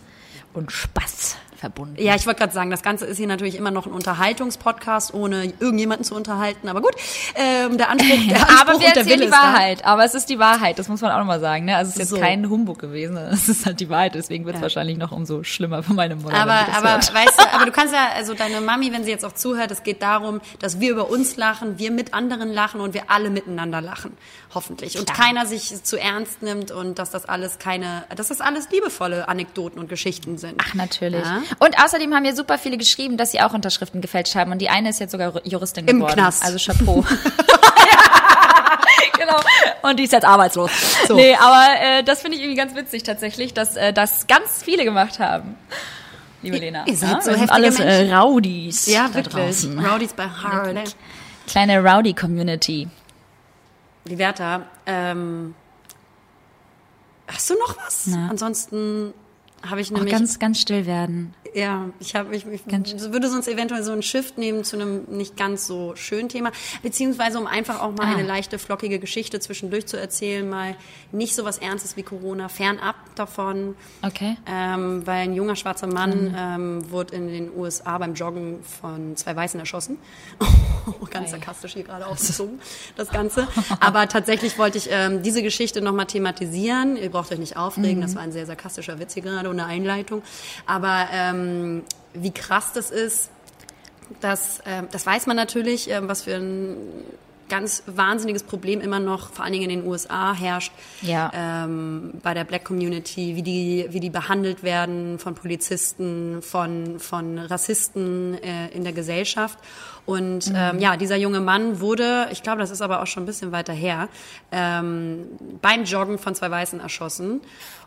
B: und Spaß verbunden.
A: Ja, ich wollte gerade sagen, das Ganze ist hier natürlich immer noch ein Unterhaltungspodcast, ohne irgendjemanden zu unterhalten. Aber gut, ähm, der Anspruch, der Anspruch
B: aber wir erzählen
A: Wille
B: die
A: ist da.
B: Wahrheit. Aber es ist die Wahrheit, das muss man auch nochmal sagen. Ne? Also es ist jetzt
A: So.
B: kein Humbug gewesen, es ist halt die Wahrheit. Deswegen wird es wahrscheinlich noch umso schlimmer für meine Mutter.
A: Aber, aber
B: hört.
A: weißt du, aber du kannst ja, also deine Mami, wenn sie jetzt auch zuhört, es geht darum, dass wir über uns lachen, wir mit anderen lachen und wir alle miteinander lachen. Hoffentlich. Und
B: Klar.
A: keiner sich zu ernst nimmt und dass das alles keine, dass das alles liebevolle Anekdoten und Geschichten sind.
B: Ach, natürlich.
A: Ja.
B: Und außerdem haben mir super viele geschrieben, dass sie auch Unterschriften gefälscht haben. Und die eine ist jetzt sogar Juristin
A: Im
B: geworden.
A: Knast.
B: Also Chapeau. genau. Und die ist jetzt arbeitslos.
A: So.
B: Nee, aber äh, das finde ich irgendwie ganz witzig tatsächlich, dass äh, das ganz viele gemacht haben. Liebe Lena.
A: ihr seid
B: ja?
A: so
B: Wir sind
A: heftige
B: alles äh. Rowdies.
A: Ja,
B: da
A: wirklich.
B: draußen.
A: Rowdies by Heart. ey.
B: Kleine Rowdy-Community.
A: Liberta, ähm, hast du noch was?
B: Na.
A: Ansonsten habe ich
B: Auch
A: nämlich
B: ganz, ganz still werden.
A: Ja, ich habe ich, ich würde sonst eventuell so einen Shift nehmen zu einem nicht ganz so schönen Thema, beziehungsweise um einfach auch mal
B: Ah.
A: eine leichte flockige Geschichte zwischendurch zu erzählen, mal nicht so was Ernstes wie Corona, fernab davon,
B: Okay.
A: ähm, weil ein junger schwarzer Mann
B: Mhm.
A: ähm, wurde in den USA beim Joggen von zwei Weißen erschossen. Ganz sarkastisch hier gerade aufgezogen, das Ganze. Aber tatsächlich wollte ich ähm, diese Geschichte nochmal thematisieren. Ihr braucht euch nicht aufregen,
B: Mhm.
A: das war ein sehr sarkastischer Witz hier gerade und eine Einleitung. Aber ähm, wie krass das ist, Das, äh, das weiß man natürlich, äh, was für ein ganz wahnsinniges Problem immer noch, vor allen Dingen in den USA, herrscht
B: Ja.
A: ähm, bei der Black Community, wie die, wie die behandelt werden von Polizisten, von, von Rassisten äh, in der Gesellschaft. Und ähm, ja, dieser junge Mann wurde, ich glaube, das ist aber auch schon ein bisschen weiter her, ähm, beim Joggen von zwei Weißen erschossen.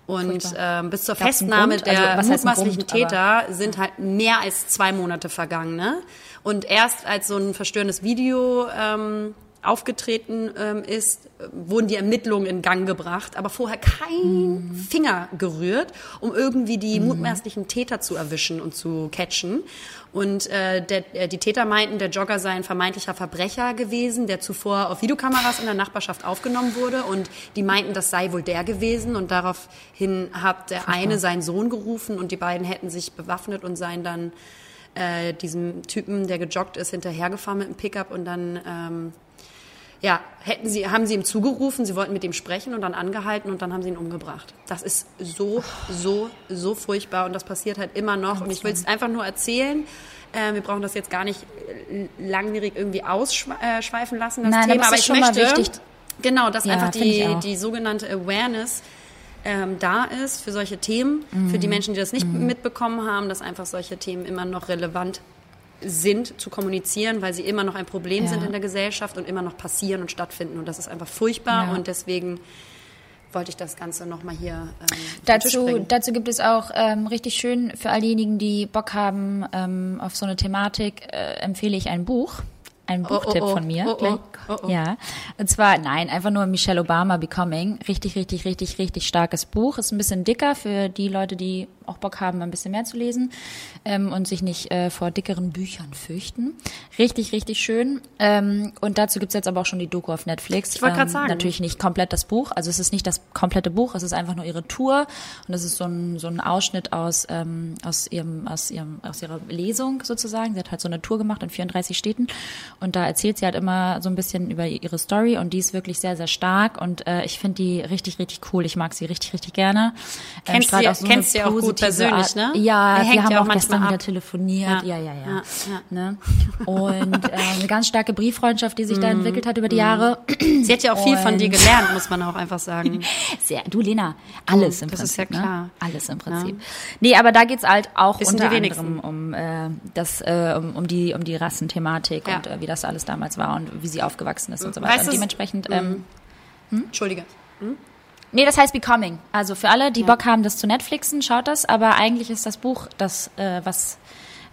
A: Und ähm, bis zur
B: Gab's
A: Festnahme?
B: Also,
A: der
B: ein
A: mutmaßlichen
B: Grund,
A: Täter sind halt mehr als zwei Monate vergangen. Ne? Und erst als so ein verstörendes Video ähm, aufgetreten ähm, ist, wurden die Ermittlungen in Gang gebracht, aber vorher kein
B: Mhm.
A: Finger gerührt, um irgendwie die mutmaßlichen Täter zu erwischen und zu catchen. Und äh, der, äh, die Täter meinten, der Jogger sei ein vermeintlicher Verbrecher gewesen, der zuvor auf Videokameras in der Nachbarschaft aufgenommen wurde. Und die meinten, das sei wohl der gewesen. Und daraufhin hat der eine seinen Sohn gerufen und die beiden hätten sich bewaffnet und seien dann äh, diesem Typen, der gejoggt ist, hinterhergefahren mit dem Pickup und dann ähm, ja, hätten sie, haben sie ihm zugerufen, sie wollten mit ihm sprechen und dann angehalten und dann haben sie ihn umgebracht. Das ist so, so, so furchtbar und das passiert halt immer noch. und ich will es einfach nur erzählen. Äh, wir brauchen das jetzt gar nicht äh, langwierig irgendwie ausschweifen lassen, das
B: Nein, aber
A: Thema. Aber ich möchte, genau, dass
B: Ja,
A: einfach die, die sogenannte Awareness ähm, da ist für solche Themen, für
B: Mhm.
A: die Menschen, die das nicht mitbekommen haben, dass einfach solche Themen immer noch relevant sind zu kommunizieren, weil sie immer noch ein Problem
B: Ja.
A: sind in der Gesellschaft und immer noch passieren und stattfinden. Und das ist einfach furchtbar
B: Ja.
A: und deswegen wollte ich das Ganze nochmal hier ähm,
B: Dazu, dazu gibt es auch ähm, richtig schön für all diejenigen, die Bock haben ähm, auf so eine Thematik, äh, empfehle ich ein Buch. Ein
A: Oh, oh,
B: Buchtipp
A: oh.
B: von mir.
A: Oh, oh.
B: Ja. Und zwar, nein, einfach nur Michelle Obama Becoming. Richtig, richtig, richtig, richtig starkes Buch. Ist ein bisschen dicker für die Leute, die auch Bock haben, ein bisschen mehr zu lesen ähm, und sich nicht äh, vor dickeren Büchern fürchten. Richtig, richtig schön. Ähm, und dazu gibt's jetzt aber auch schon die Doku auf Netflix.
A: Ich wollte grad
B: ähm,
A: sagen.
B: Natürlich nicht komplett das Buch. Also es ist nicht das komplette Buch, es ist einfach nur ihre Tour. Und es ist so ein, so ein Ausschnitt aus, ähm, aus, ihrem, aus, ihrem, aus ihrer Lesung sozusagen. Sie hat halt so eine Tour gemacht in 34 Städten. Und da erzählt sie halt immer so ein bisschen über ihre Story. Und die ist wirklich sehr, sehr stark. Und äh, ich finde die richtig, richtig cool. Ich mag sie richtig, richtig gerne. Ähm,
A: Kennst
B: strahlt
A: sie-
B: auch so
A: kennst sie auch gut persönlich, ne?
B: Ja,
A: hängt
B: wir haben
A: ja auch
B: auch gestern
A: manchmal
B: wieder
A: ab.
B: telefoniert.
A: Ja.
B: Ja, ja, ja.
A: Ja, ja.
B: Ne? Und äh, eine ganz starke Brieffreundschaft, die sich da entwickelt hat über die Jahre.
A: Sie hat ja auch viel von dir
B: Und-
A: gelernt, muss man auch einfach sagen.
B: Sehr, du Lena, alles im
A: das
B: Prinzip.
A: ist ja klar.
B: Ne? Alles im Prinzip. Nee, aber da geht's halt auch
A: Wissen
B: unter anderem um äh, das, äh, um, um die um die Rassenthematik
A: Ja.
B: und äh, wie das alles damals war und wie sie aufgewachsen ist und so weiter. Und dementsprechend, ähm,
A: Entschuldige.
B: nee, das heißt Becoming. Also für alle, die Bock haben, das zu Netflixen, schaut das. Aber eigentlich ist das Buch das, äh, was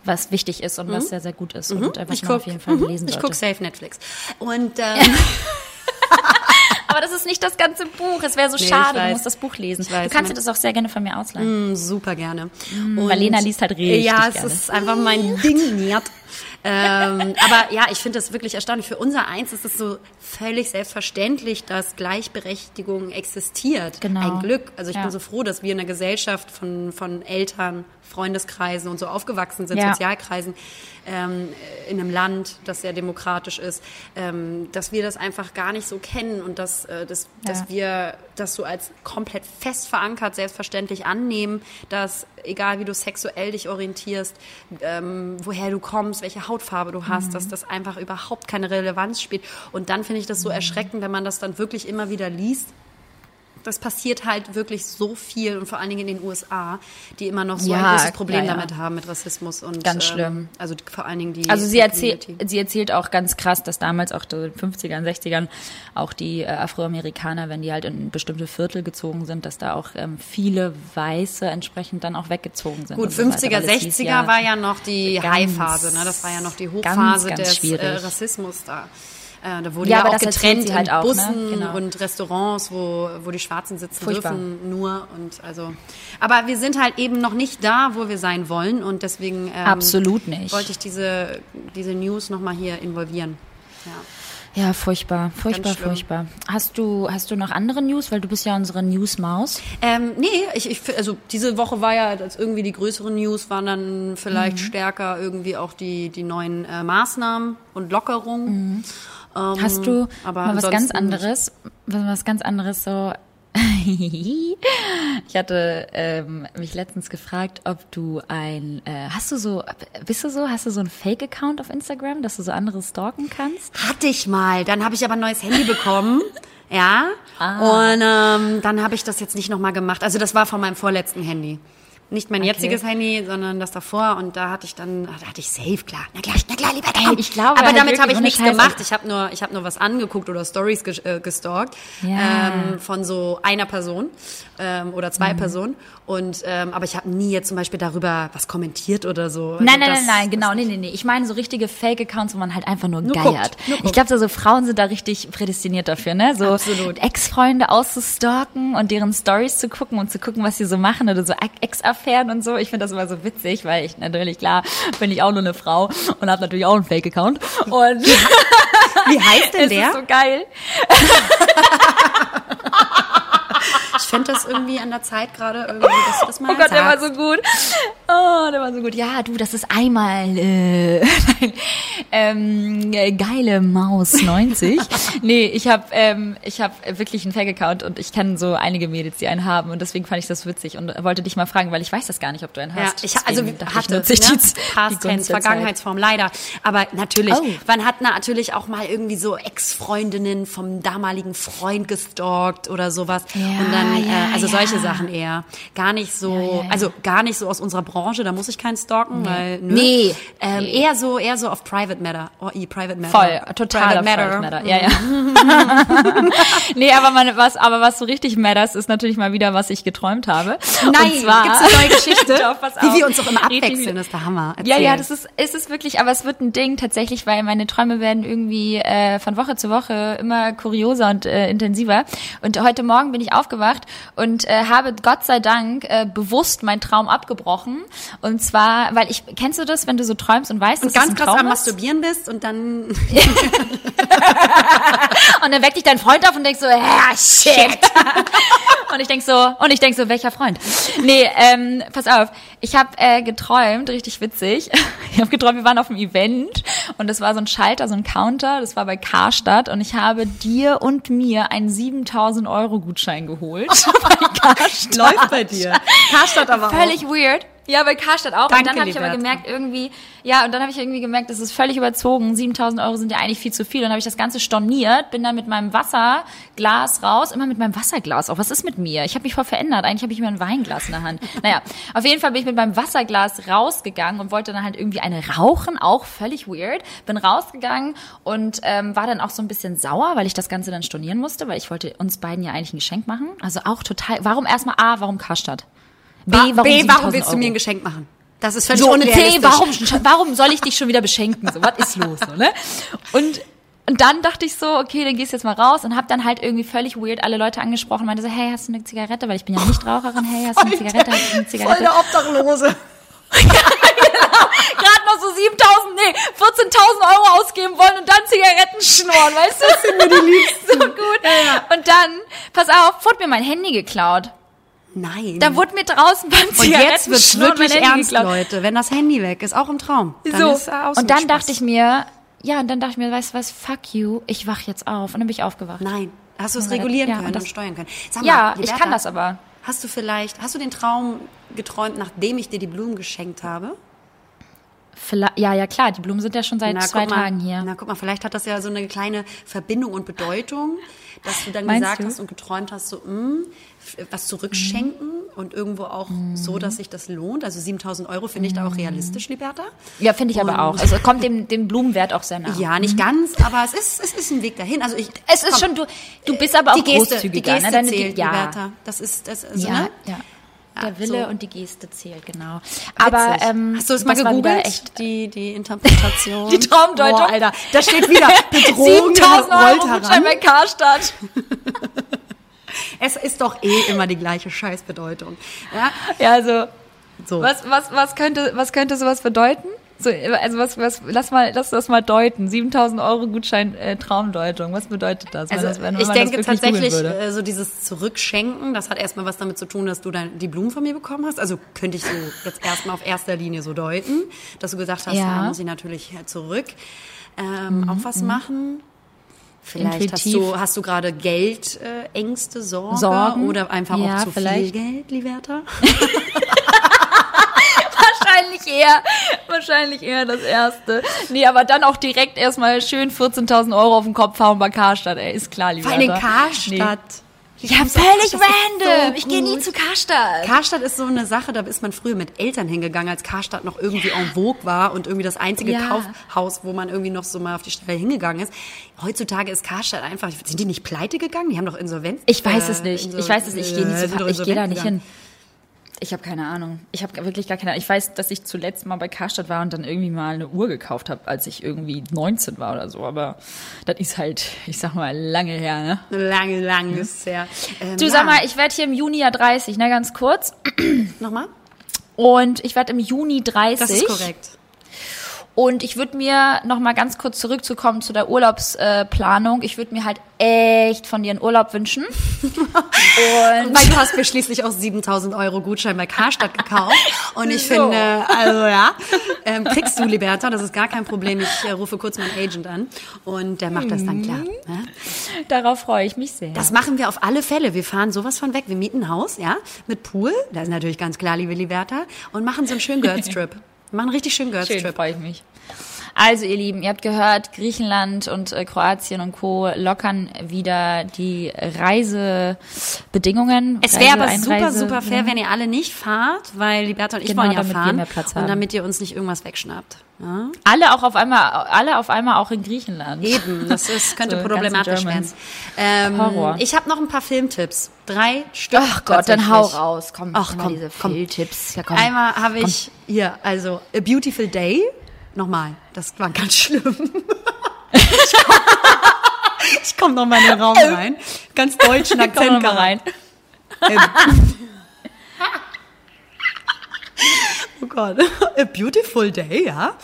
B: was wichtig ist und was sehr sehr gut ist und äh, was
A: Ich
B: man
A: guck,
B: auf jeden Fall
A: mhm,
B: lesen
A: ich
B: sollte.
A: guck safe Netflix. Und ähm,
B: Aber das ist nicht das ganze Buch. Es wäre so
A: Nee, ich
B: schade. Du musst das Buch lesen.
A: Ich weiß,
B: du kannst dir das auch sehr gerne von mir ausleihen.
A: super gerne.
B: weil Lena liest halt richtig
A: Ja, es
B: gerne.
A: ist einfach mein Ding. Ähm, aber ja, ich finde das wirklich erstaunlich. Für unser Eins ist es so völlig selbstverständlich, dass Gleichberechtigung existiert.
B: Genau.
A: Ein Glück. Also ich
B: Ja.
A: bin so froh, dass wir in einer Gesellschaft von, von Eltern, Freundeskreisen und so aufgewachsen sind,
B: Ja.
A: Sozialkreisen, ähm, in einem Land, das sehr demokratisch ist, ähm, dass wir das einfach gar nicht so kennen und dass, äh, dass, dass
B: Ja.
A: wir das so als komplett fest verankert, selbstverständlich annehmen, dass egal wie du sexuell dich orientierst, ähm, woher du kommst, welche Hautfarbe du hast,
B: Mhm.
A: dass das einfach überhaupt keine Relevanz spielt. Und dann finde ich das so
B: Mhm.
A: erschreckend, wenn man das dann wirklich immer wieder liest. Das passiert halt wirklich so viel und vor allen Dingen in den USA, die immer noch so
B: Ja,
A: ein großes Problem
B: ja, ja.
A: damit haben mit Rassismus und
B: Ganz
A: ähm,
B: schlimm.
A: also vor allen Dingen die
B: Also sie erzählt, sie erzählt auch ganz krass, dass damals auch in den 50ern, 60ern auch die äh, Afroamerikaner, wenn die halt in bestimmte Viertel gezogen sind, dass da auch ähm, viele Weiße entsprechend dann auch weggezogen sind.
A: Gut,
B: und so weiter,
A: 50er,
B: weil es hieß
A: 60er war ja noch die
B: ganz-
A: High-Phase, ne? Das war ja noch die
B: ganz,
A: Hochphase
B: ganz
A: des
B: schwierig.
A: äh, Rassismus da. Äh, da wurde
B: Ja,
A: ja,
B: aber
A: auch getrennt
B: halt
A: in
B: auch, ne?
A: Bussen
B: Genau.
A: und Restaurants, wo, wo die Schwarzen sitzen
B: Furchtbar.
A: dürfen, nur und also. Aber wir sind halt eben noch nicht da, wo wir sein wollen und deswegen ähm,
B: Absolut nicht.
A: wollte ich diese, diese News nochmal hier involvieren. Ja.
B: Ja, furchtbar, furchtbar, furchtbar. Hast du, hast du noch andere News? Weil du bist ja unsere Newsmaus.
A: Ähm, nee, ich, ich, also diese Woche war ja das irgendwie die größeren News, waren dann vielleicht
B: Mhm.
A: stärker irgendwie auch die, die neuen äh, Maßnahmen und Lockerungen. Ähm.
B: Hast du
A: aber
B: mal was ganz anderes, was, was ganz anderes so ich hatte ähm, mich letztens gefragt, ob du ein, äh, hast du so, bist du so, hast du so einen Fake-Account auf Instagram, dass du so andere stalken kannst?
A: Hatte ich mal. Dann habe ich aber ein neues Handy bekommen. Ja.
B: Ah.
A: Und ähm, dann habe ich das jetzt nicht nochmal gemacht. Also das war von meinem vorletzten Handy. Nicht mein
B: Okay.
A: jetziges Handy, sondern das davor. Und da hatte ich dann, da hatte ich safe, klar. Na klar, na klar, lieber
B: Ey, ich glaube
A: Aber
B: halt
A: damit habe ich nichts
B: Scheiß,
A: gemacht.
B: also-
A: Ich habe nur, ich habe nur was angeguckt oder Stories äh, gestalkt
B: Ja.
A: ähm, von so einer Person ähm, oder
B: Mhm.
A: zwei Personen. Und ähm, aber ich habe nie jetzt zum Beispiel darüber was kommentiert oder so. Also
B: Nein, nein,
A: das-
B: nein, nein, genau, nee, nee, nee. Ich meine so richtige Fake-Accounts, wo man halt einfach nur,
A: Nur
B: geiert.
A: guckt, nur.
B: Ich glaube, so, so Frauen sind da richtig prädestiniert dafür, ne? So. Ex-Freunde auszustalken und deren Stories zu gucken und zu gucken, was sie so machen oder so Ex-Affären und so. Ich finde das immer so witzig, weil ich natürlich, klar, bin ich auch nur eine Frau und habe natürlich auch einen Fake-Account. Und
A: Wie heißt denn der?
B: ist so geil.
A: Ich fände das irgendwie an der Zeit gerade irgendwie, dass du das mal
B: Oh Gott, der war
A: sagst.
B: so gut. Oh, der war so gut. Ja, du, das ist einmal äh, nein, ähm, äh, geile Maus 90. nee, ich habe ähm, ich habe wirklich einen Fake-Account und ich kenne so einige Mädels, die einen haben und deswegen fand ich das witzig und wollte dich mal fragen, weil ich weiß das gar nicht, ob du einen
A: Ja,
B: hast.
A: ich, also hatte,
B: ich
A: ne?
B: die,
A: Past Tense. Vergangenheitsform, leider. Aber natürlich,
B: Oh.
A: man hat natürlich auch mal irgendwie so Ex-Freundinnen vom damaligen Freund gestalkt oder sowas.
B: Ja,
A: Und dann,
B: ja,
A: äh, also solche
B: ja.
A: Sachen eher. Gar nicht so,
B: Ja, ja, ja.
A: also gar nicht so aus unserer Branche, da muss ich keinen stalken, weil, nö.
B: Nee.
A: Ähm,
B: Nee.
A: Eher so, eher so auf Private Matter. Oh, i, Private Matter.
B: Voll, total
A: Private
B: Private
A: Matter.
B: Ja, ja. nee, aber man, was, aber was so richtig matters, ist natürlich mal wieder, was ich geträumt habe.
A: Nein,
B: Und zwar,
A: gibt's eine neue Geschichte?
B: Doch,
A: Wie wir uns doch immer abwechseln, das ist der Hammer.
B: Ja, ja,
A: Erzähl.
B: das ist, es ist wirklich, aber es wird ein Ding tatsächlich, weil meine Träume werden irgendwie äh, von Woche zu Woche immer kurioser und äh, intensiver. Und heute Morgen bin ich aufgewacht und äh, habe Gott sei Dank äh, bewusst meinen Traum abgebrochen. Und zwar, weil ich, kennst du das, wenn du so träumst und weißt,
A: Und
B: dass es
A: ganz
B: ein
A: krass
B: Traum
A: am
B: ist?
A: Masturbieren bist und dann
B: Und dann weckt dich dein Freund auf und denkst so, ja, shit. und ich denk so, und ich denk so, welcher Freund? Nee, ähm, pass auf, ich habe äh, geträumt, richtig witzig. Ich habe geträumt, wir waren auf einem Event und das war so ein Schalter, so ein Counter, das war bei Karstadt und ich habe dir und mir einen 7000 Euro Gutschein geholt. bei Karstadt.
A: läuft bei dir. Karstadt aber
B: Völlig weird. Ja, bei Karstadt auch.
A: Danke,
B: und dann habe ich aber gemerkt, irgendwie, ja, und dann habe ich irgendwie gemerkt, das ist völlig überzogen. 7000 Euro sind ja eigentlich viel zu viel. Und dann habe ich das Ganze storniert, bin dann mit meinem Wasserglas raus, immer mit meinem Wasserglas. Auch was ist mit mir? Ich habe mich voll verändert. Eigentlich habe ich immer ein Weinglas in der Hand. Naja, auf jeden Fall bin ich mit meinem Wasserglas rausgegangen und wollte dann halt irgendwie eine rauchen, auch völlig weird. Bin rausgegangen und ähm, war dann auch so ein bisschen sauer, weil ich das Ganze dann stornieren musste, weil ich wollte uns beiden ja eigentlich ein Geschenk machen. Also auch total, warum erstmal A, warum Karstadt? B,
A: warum, B,
B: 7000
A: warum willst du mir ein Geschenk machen? Das ist völlig
B: So,
A: unrealistisch.
B: C, warum, warum soll ich dich schon wieder beschenken? So, was ist los? So, ne? Und und dann dachte ich so, okay, dann gehst du jetzt mal raus und hab dann halt irgendwie völlig weird alle Leute angesprochen, meinte so, hey, hast du eine Zigarette? Weil ich bin ja nicht Raucherin, hey, hast du eine Zigarette? Hast du eine
A: Voll
B: Zigarette?
A: der Obdachlose.
B: Gerade noch so 7000, nee, 14.000 Euro ausgeben wollen und dann Zigaretten schnorren, weißt du? Das sind mir die Liebsten. So gut. Und dann, pass auf, wurde mir mein Handy geklaut.
A: Nein.
B: Da wurde mir draußen beim
A: und jetzt wird's wirklich ernst,
B: geklaut.
A: Leute. Wenn das Handy weg ist, auch im Traum. Dann
B: so.
A: ist er aus
B: und dann
A: Spaß.
B: dachte ich mir, ja, und dann dachte ich mir, weißt du was, fuck you, ich wach jetzt auf. Und dann bin ich aufgewacht.
A: Nein. Hast du es
B: Ja,
A: regulieren
B: ja,
A: können
B: und
A: und,
B: das-
A: steuern können? Sag
B: Ja,
A: mal,
B: ich
A: Liberta,
B: kann das aber.
A: Hast du vielleicht, hast du den Traum geträumt, nachdem ich dir die Blumen geschenkt habe?
B: Ja, ja, klar, die Blumen sind ja schon seit zwei
A: guck mal,
B: Tagen hier.
A: Na, guck mal, vielleicht hat das ja so eine kleine Verbindung und Bedeutung, dass du dann
B: Meinst
A: gesagt
B: du?
A: hast und geträumt hast, so, mh, f- was zurückschenken und irgendwo auch
B: Mhm.
A: so, dass sich das lohnt. Also 7000 Euro finde ich da auch realistisch, Liberta.
B: Ja, finde ich aber
A: Und-
B: auch. Also kommt dem, dem Blumenwert auch sehr nah.
A: Ja, nicht ganz, aber es ist, es ist ein Weg dahin. Also ich,
B: Es ist
A: komm,
B: schon, du, du bist aber auch
A: die Geste,
B: großzügiger.
A: die Geste
B: ne? Deine,
A: zählt,
B: die, ja,
A: Liberta. Das ist, das, also,
B: ja,
A: ne?
B: ja. Der Wille
A: so.
B: und die Geste zählt, genau. Aber ähm,
A: Hast du es mal gegoogelt?
B: Echt,
A: die, die Interpretation.
B: Die Traumdeutung?
A: Boah, Alter, da steht wieder Bedrohung
B: 7000
A: rollt
B: Euro Gutschein bei Karstadt.
A: Es ist doch eh immer die gleiche Scheißbedeutung. Ja,
B: Ja, also
A: so.
B: Was, was, was könnte, was könnte sowas bedeuten? So, also was, was, lass mal, lass das mal deuten. 7000 Euro Gutschein, äh, Traumdeutung. Was bedeutet das?
A: Also
B: das,
A: ich denke tatsächlich, äh, so dieses Zurückschenken, das hat erstmal was damit zu tun, dass du dann die Blumen von mir bekommen hast. Also könnte ich so jetzt erstmal auf erster Linie so deuten, dass du gesagt hast,
B: Ja. Mhm,
A: da muss ich natürlich zurück ähm, auch was machen. Vielleicht hast
B: intuitiv.
A: du, hast du gerade Geldängste, äh, Ängste, Sorge
B: Sorgen?
A: oder einfach
B: Ja,
A: auch zu
B: vielleicht.
A: viel Geld, Liberta?
B: Wahrscheinlich eher, wahrscheinlich eher das erste. Nee, aber dann auch direkt erstmal schön 14.000 Euro auf den Kopf hauen bei Karstadt, ey, ist klar, lieber.
A: Vor allem Karstadt.
B: Ja, völlig random.
A: so
B: ich gehe nie zu Karstadt.
A: Karstadt ist so eine Sache, da ist man früher mit Eltern hingegangen, als Karstadt noch irgendwie en vogue war und irgendwie das einzige
B: Ja.
A: Kaufhaus, wo man irgendwie noch so mal auf die Stelle hingegangen ist. Heutzutage ist Karstadt einfach, sind die nicht pleite gegangen? Die haben doch Insolvenz.
B: Ich weiß
A: äh,
B: es nicht.
A: Insol-
B: Ich weiß es nicht. Ich gehe nie
A: äh,
B: zu ich gehe da nicht
A: gegangen.
B: hin. Ich habe keine Ahnung. Ich habe wirklich gar keine Ahnung. Ich weiß, dass ich zuletzt mal bei Karstadt war und dann irgendwie mal eine Uhr gekauft habe, als ich irgendwie 19 war oder so. Aber das ist halt, ich sag mal, lange her, ne?
A: Lange, lange ist es her. Ähm,
B: Du
A: ja.
B: sag mal, ich werde hier im Juni ja 30, ne, ganz kurz.
A: Nochmal?
B: Und ich werde im Juni 30.
A: Das ist korrekt.
B: Und ich würde mir noch mal ganz kurz zurückzukommen zu der Urlaubsplanung. Ich würde mir halt echt von dir einen Urlaub wünschen. Und
A: Weil du hast mir schließlich auch 7000 Euro Gutschein bei Karstadt gekauft. Und ich
B: So.
A: finde, also ja, ähm, kriegst du, Liberta, das ist gar kein Problem. Ich äh, rufe kurz meinen Agent an und der macht das dann klar. Ne?
B: darauf freue ich mich sehr.
A: Das machen wir auf alle Fälle. Wir fahren sowas von weg. Wir mieten ein Haus, ja, mit Pool. Das ist natürlich ganz klar, liebe Liberta. Und machen so einen schönen Girls Trip. Wir machen richtig schönen Girls
B: Schön, freue ich mich. Also ihr Lieben, ihr habt gehört, Griechenland und äh, Kroatien und Co. lockern wieder die Reisebedingungen.
A: Es wäre aber super, super fair, wenn ihr alle nicht fahrt, weil Liberta und ich
B: Genau,
A: wollen ja fahren.
B: mehr Platz
A: und damit ihr uns nicht irgendwas wegschnappt. Ja?
B: Alle auch auf einmal, alle auf einmal auch in Griechenland.
A: Eben, das ist, könnte
B: So,
A: problematisch werden. Ähm,
B: Horror.
A: Ich habe noch ein paar Filmtipps. Drei Stück.
B: Ach Gott, dann hau raus. Komm,
A: Ach, komm,
B: diese
A: komm.
B: Fehltipps. Ja, komm.
A: Einmal habe ich hier, also A Beautiful Day. Nochmal, das war ganz schlimm. ich komme noch mal in den Raum rein. Ganz deutschen
B: Komm
A: Akzent
B: rein.
A: Oh Gott. A Beautiful Day, ja.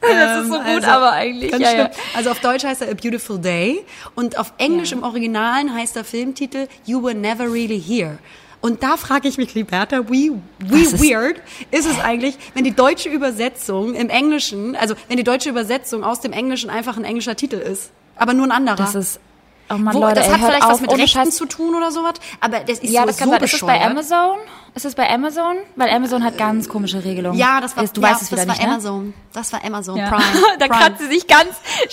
B: Das ist so
A: Ähm,
B: gut, aber eigentlich,
A: Ganz
B: ja,
A: schlimm.
B: ja.
A: Also auf Deutsch heißt er A Beautiful Day und auf Englisch im Originalen heißt der Filmtitel You Were Never Really Here. Und da frage ich mich, Liberta, wie, wie
B: ist-
A: weird ist es eigentlich, wenn die deutsche Übersetzung im Englischen, also wenn die deutsche Übersetzung aus dem Englischen einfach ein englischer Titel ist, aber nur ein anderer.
B: Das ist, oh Mann,
A: Wo,
B: Leute,
A: das hat vielleicht
B: auf,
A: was mit Rechten
B: Scheiß.
A: zu tun oder sowas, aber das ist
B: Ja,
A: so,
B: das kann
A: so
B: sein. Ist es bei. Amazon? Ist es bei Amazon? Weil Amazon hat ganz komische Regelungen.
A: Ja, das war,
B: Du
A: ja,
B: weißt es wieder
A: das war
B: nicht, ne?
A: Amazon. Das war Amazon
B: Ja.
A: Prime.
B: da
A: Prime.
B: kratzt sie sich ganz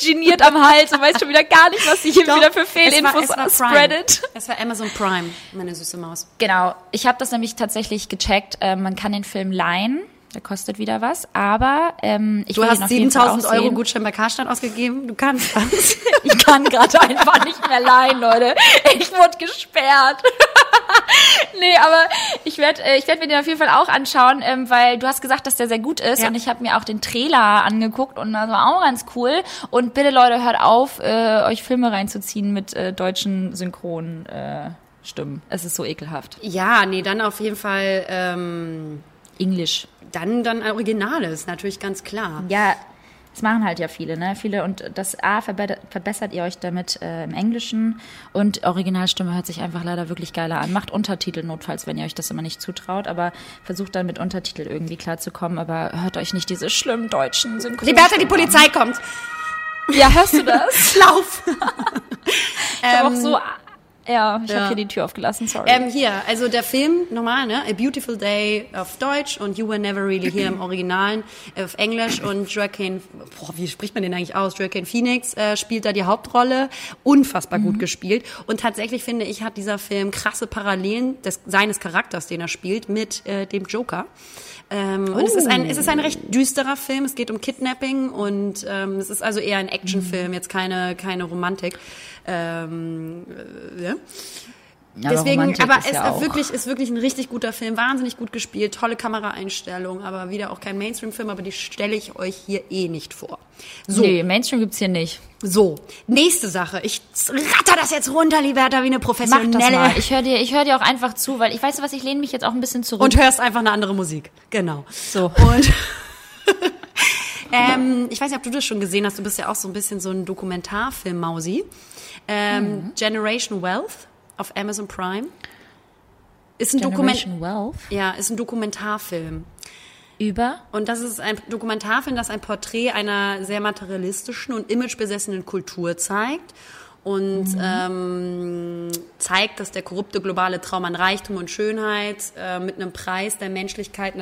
B: geniert am Hals und weiß schon wieder gar nicht, was sie hier
A: Doch,
B: wieder für
A: es
B: Fehlinfos
A: war, es war
B: spreadet.
A: Prime. Es war Amazon Prime, meine süße Maus.
B: Genau. Ich habe das nämlich tatsächlich gecheckt. Ähm, man kann den Film leihen. Der kostet wieder was. Aber ähm, ich
A: Du
B: will
A: hast
B: ihn auf jeden Fall
A: 7000
B: auch
A: Euro. Gutschein bei Karstadt ausgegeben. Du kannst das.
B: Ich kann gerade einfach nicht mehr leihen, Leute. Ich wurde gesperrt. nee, aber ich werde äh, ich werd mir den auf jeden Fall auch anschauen, ähm, weil du hast gesagt, dass der sehr gut ist
A: Ja.
B: und ich habe mir auch den Trailer angeguckt und das war auch ganz cool. Und bitte Leute, hört auf, äh, euch Filme reinzuziehen mit äh, deutschen Synchron äh, Stimmen. Es ist so ekelhaft.
A: ja, nee, dann auf jeden Fall, ähm,
B: Englisch.
A: Dann, dann ein Originales, natürlich ganz klar.
B: Ja, das machen halt ja viele, ne? Viele und das A verbe verbessert ihr euch damit äh, im Englischen und Originalstimme hört sich einfach leider wirklich geiler an. Macht Untertitel notfalls, wenn ihr euch das immer nicht zutraut, aber versucht dann mit Untertitel irgendwie klarzukommen, aber hört euch nicht diese schlimmen deutschen Synchron.
A: Liberta, die Polizei kommt.
B: Ja, hörst du das?
A: Lauf!
B: Ich hab auch so ja, ich
A: ja.
B: habe hier die Tür aufgelassen, sorry.
A: Ähm, hier, also der Film, normal, ne? A Beautiful Day auf Deutsch und You Were Never Really Here im Originalen auf Englisch und Joaquin, boah, wie spricht man den eigentlich aus? Joaquin Phoenix äh, spielt da die Hauptrolle, unfassbar gut gespielt und tatsächlich finde ich, hat dieser Film krasse Parallelen des, seines Charakters, den er spielt, mit äh, dem Joker. Ähm, Und es ist ein, es ist ein recht düsterer Film. Es geht um Kidnapping und ähm, es ist also eher ein Actionfilm, jetzt keine keine Romantik. Ähm, äh, ja.
B: Ja,
A: Deswegen, aber
B: ist
A: es
B: ja
A: ist wirklich, ist wirklich ein richtig guter Film, wahnsinnig gut gespielt, tolle Kameraeinstellung, aber wieder auch kein Mainstream-Film, aber die stelle ich euch hier eh nicht vor. So,
B: Nee, Mainstream gibt's hier nicht.
A: so, nächste Sache. Ich ratter das jetzt runter, Liberta, wie eine
B: Mach
A: professionelle.
B: das mal. Ich höre dir, ich hör dir auch einfach zu, weil ich weiß, was ich lehne mich jetzt auch ein bisschen zurück.
A: und hörst einfach eine andere Musik. Genau.
B: So.
A: Und ähm, ich weiß nicht, ob du das schon gesehen hast. Du bist ja auch so ein bisschen so ein Dokumentarfilm-Mausi. Ähm,
B: Mhm.
A: Generation Wealth auf Amazon Prime. Ist ein Dokument.
B: Generation Wealth
A: Ja, ist ein Dokumentarfilm.
B: über
A: Und das ist ein Dokumentarfilm, das ein Porträt einer sehr materialistischen und imagebesessenen Kultur zeigt. und ähm, zeigt, dass der korrupte globale Traum an Reichtum und Schönheit äh, mit einem Preis der Menschlichkeit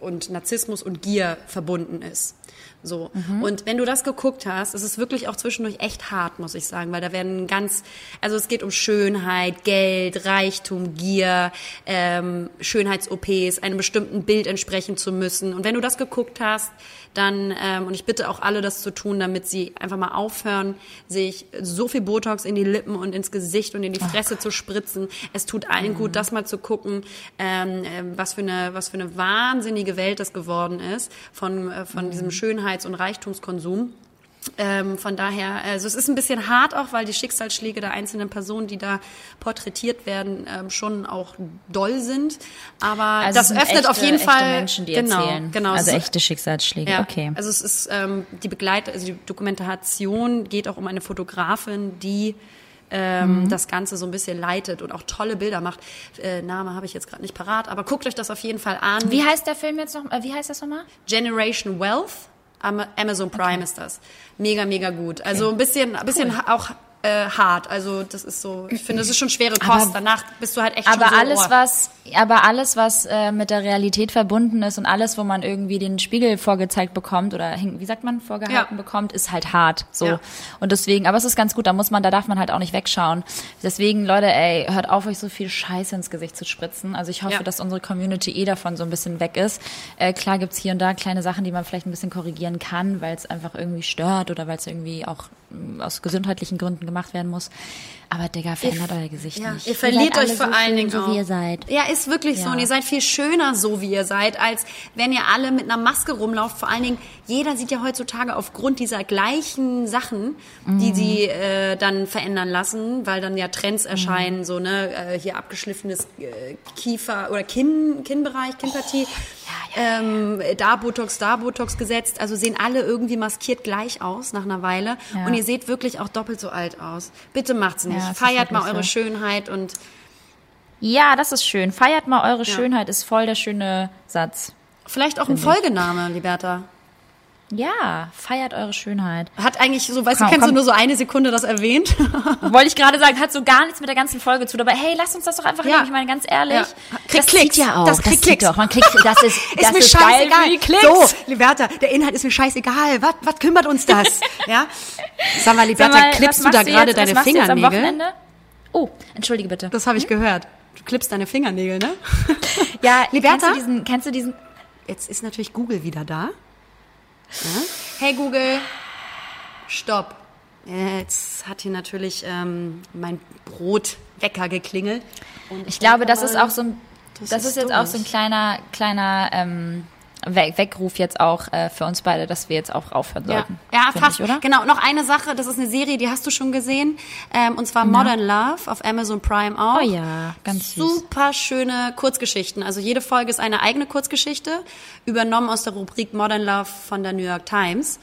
A: und Narzissmus und Gier verbunden ist. So. Und wenn du das geguckt hast, ist es wirklich auch zwischendurch echt hart, muss ich sagen, weil da werden ganz, also es geht um Schönheit, Geld, Reichtum, Gier, ähm, Schönheits-OPs, einem bestimmten Bild entsprechen zu müssen. Und wenn du das geguckt hast, dann, ähm, und ich bitte auch alle das zu tun, damit sie einfach mal aufhören, sich so viel Botox in die Lippen und ins Gesicht und in die Fresse zu spritzen. Es tut allen gut, das mal zu gucken, ähm, ähm, was für eine, was für eine wahnsinnige Welt das geworden ist von, äh, von diesem Schönheits- und Reichtumskonsum. Ähm, von daher, also es ist ein bisschen hart auch, weil die Schicksalsschläge der einzelnen Personen, die da porträtiert werden, ähm, schon auch doll sind. Aber
B: Also
A: das öffnet
B: echte,
A: auf jeden Fall
B: Menschen, die
A: genau,
B: erzählen.
A: Genau,
B: also echte Schicksalsschläge.
A: ja,
B: Okay.
A: Also es ist ähm, die Begleit, also die Dokumentation geht auch um eine Fotografin, die ähm,
B: Mhm.
A: das Ganze so ein bisschen leitet und auch tolle Bilder macht. Äh, Name habe ich jetzt gerade nicht parat, aber guckt euch das auf jeden Fall an.
B: Wie heißt der Film jetzt noch? Äh, wie heißt das nochmal?
A: Generation Wealth. Am- Amazon Prime ist das. Mega, mega gut. Also ein bisschen, ein bisschen auch äh, hart. Also das ist so, ich finde, das ist schon schwere Kost.
B: Aber-
A: Danach bist du halt echt
B: Aber
A: schon so,
B: alles,
A: oh.
B: was, aber alles, was äh, mit der Realität verbunden ist und alles, wo man irgendwie den Spiegel vorgezeigt bekommt oder wie sagt man vorgehalten
A: Ja.
B: bekommt, ist halt hart. So
A: Ja.
B: und deswegen, aber es ist ganz gut. Da muss man, da darf man halt auch nicht wegschauen. Deswegen, Leute, ey, hört auf, euch so viel Scheiße ins Gesicht zu spritzen. Also ich hoffe,
A: Ja.
B: dass unsere Community eh davon so ein bisschen weg ist. Äh, klar gibt's hier und da kleine Sachen, die man vielleicht ein bisschen korrigieren kann, weil es einfach irgendwie stört oder weil es irgendwie auch mm, aus gesundheitlichen Gründen gemacht werden muss. Aber Digga, verändert euer Gesicht
A: Ja,
B: nicht.
A: ihr verliert
B: seid
A: euch vor
B: so
A: allen Dingen
B: so wie ihr seid.
A: Ja, ist wirklich so.
B: Ja.
A: Und ihr seid viel schöner so, wie ihr seid, als wenn ihr alle mit einer Maske rumlauft. Vor allen Dingen, jeder sieht ja heutzutage aufgrund dieser gleichen Sachen,
B: Mhm.
A: die sie äh, dann verändern lassen, weil dann ja Trends
B: Mhm.
A: erscheinen, so ne, äh, hier abgeschliffenes äh, Kiefer oder Kinn, Kinnbereich, Kinnpartie. Ähm, da Botox, da Botox gesetzt. Also sehen alle irgendwie maskiert gleich aus nach einer Weile.
B: Ja.
A: Und ihr seht wirklich auch doppelt so alt aus. Bitte macht's nicht.
B: Ja,
A: Feiert mal eure
B: so.
A: Schönheit und
B: Ja, das ist schön. Feiert mal eure Schönheit, ist voll der schöne Satz.
A: Vielleicht auch ein Folgename, Liberta.
B: Ja, feiert eure Schönheit.
A: Hat eigentlich so, weißt
B: Komm,
A: du, kennst
B: komm.
A: du nur so eine Sekunde das erwähnt?
B: Wollte ich gerade sagen, hat so gar nichts mit der ganzen Folge zu. Aber hey, lasst uns das doch einfach
A: Ja.
B: nehmen. Ich meine, ganz ehrlich.
A: Ja. Kriegt
B: das
A: Klicks.
B: ja auch.
A: Das kriegt
B: zieht
A: Klicks.
B: doch. Man kriegt, das ist, das ist, geil für die Klicks.
A: So, Liberta, der Inhalt ist mir scheißegal. Was, was kümmert uns das? ja? Sag mal, Liberta,
B: Sag mal,
A: klippst
B: was
A: du da gerade
B: was
A: deine
B: du jetzt am
A: Fingernägel?
B: Wochenende? Oh, entschuldige bitte.
A: Das habe ich gehört. Du klippst deine Fingernägel, ne?
B: Ja,
A: Liberta?
B: kennst du diesen, kennst du diesen,
A: Jetzt ist natürlich Google wieder da. Ja? Hey Google, stopp. Jetzt hat hier natürlich ähm, mein Brotwecker geklingelt. Und
B: ich glaube, das ist auch so ein,
A: das
B: das,
A: ist
B: ist jetzt auch so ein kleiner, kleiner, ähm, We- Weckruf jetzt auch äh, für uns beide, dass wir jetzt auch aufhören
A: Ja,
B: sollten.
A: ja
B: Find
A: fast.
B: Ich, oder?
A: Genau, noch eine Sache, das ist eine Serie, die hast du schon gesehen. Ähm, und zwar Modern Love auf Amazon Prime auch.
B: Oh ja, ganz süß.
A: Super schöne Kurzgeschichten. Also jede Folge ist eine eigene Kurzgeschichte, übernommen aus der Rubrik Modern Love von der New York Times.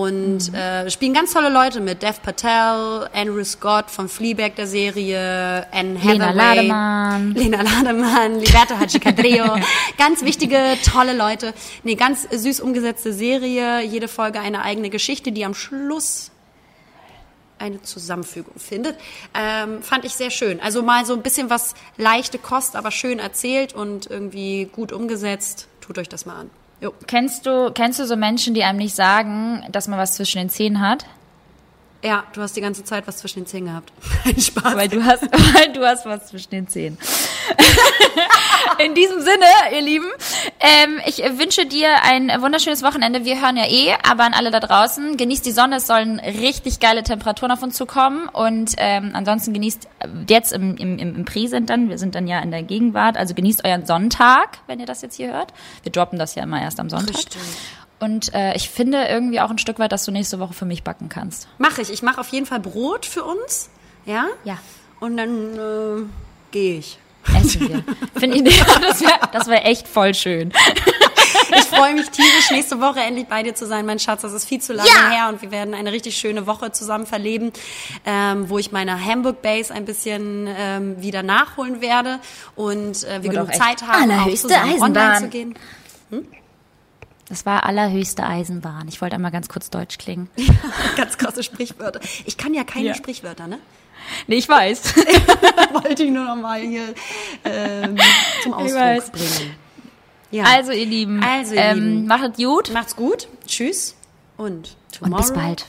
A: Und
B: Mhm.
A: äh, spielen ganz tolle Leute mit. Dev Patel, Andrew Scott von Fleabag der Serie, Anne
B: Lena
A: Hathaway.
B: Lademann.
A: Lena Lademann, Liberto Hachicadrillo. ganz wichtige, tolle Leute. Nee, ganz süß umgesetzte Serie. Jede Folge eine eigene Geschichte, die am Schluss eine Zusammenfügung findet. Ähm, fand ich sehr schön. Also mal so ein bisschen was leichte Kost, aber schön erzählt und irgendwie gut umgesetzt. Tut euch das mal an. Jo.
B: Kennst du, kennst du so Menschen, die einem nicht sagen, dass man was zwischen den Zähnen hat?
A: Ja, du hast die ganze Zeit was zwischen den Zähnen gehabt. Spaß.
B: Weil du hast, weil du hast was zwischen den Zähnen. In diesem Sinne, ihr Lieben, ähm, ich wünsche dir ein wunderschönes Wochenende. Wir hören ja eh, aber an alle da draußen, genießt die Sonne, es sollen richtig geile Temperaturen auf uns zukommen und ähm, ansonsten genießt äh, jetzt im, im, im im Präsent dann, wir sind dann ja in der Gegenwart, also genießt euren Sonntag, wenn ihr das jetzt hier hört. Wir droppen das ja immer erst am Sonntag.
A: Richtig.
B: Und äh, ich finde irgendwie auch ein Stück weit, dass du nächste Woche für mich backen kannst.
A: Mache ich. Ich mache auf jeden Fall Brot für uns. Ja?
B: Ja.
A: Und dann äh, gehe ich.
B: Essen wir. Finde ich, das wäre das wär echt voll schön.
A: Ich freue mich tierisch, nächste Woche endlich bei dir zu sein, mein Schatz. Das ist viel zu lange
B: Ja.
A: her und wir werden eine richtig schöne Woche zusammen verleben, ähm, wo ich meine Hamburg Base ein bisschen ähm, wieder nachholen werde und äh, wir
B: Wird
A: genug Zeit haben, auch zusammen online
B: Eisenbahn.
A: zu gehen.
B: Das war allerhöchste Eisenbahn. Ich wollte einmal ganz kurz Deutsch klingen.
A: Ganz krasse Sprichwörter. Ich kann ja keine
B: Ja.
A: Sprichwörter, ne?
B: Nee, ich weiß.
A: Wollte ich nur noch mal hier ähm, zum Ausdruck bringen. Ja.
B: Also, ihr Lieben,
A: Also, ihr
B: ähm,
A: Lieben.
B: macht gut
A: macht's gut. Tschüss. Und
B: und
A: tomorrow
B: bis bald.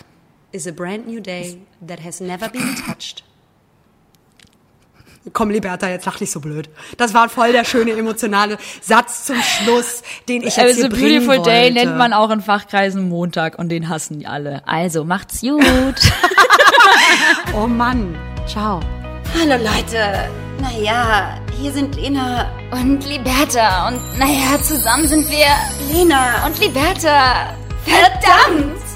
A: is a brand new day that has never been touched. Komm, Liberta, jetzt lach nicht so blöd. Das war voll der schöne emotionale Satz zum Schluss, den ich jetzt
B: Also
A: hier bringen
B: Beautiful Day nennt man auch in Fachkreisen Montag und den hassen alle. Also macht's gut.
A: Oh Mann. Ciao.
C: Hallo Leute. Naja, hier sind Lena
B: und Liberta und naja, zusammen sind wir
C: Lena
B: und Liberta. Verdammt!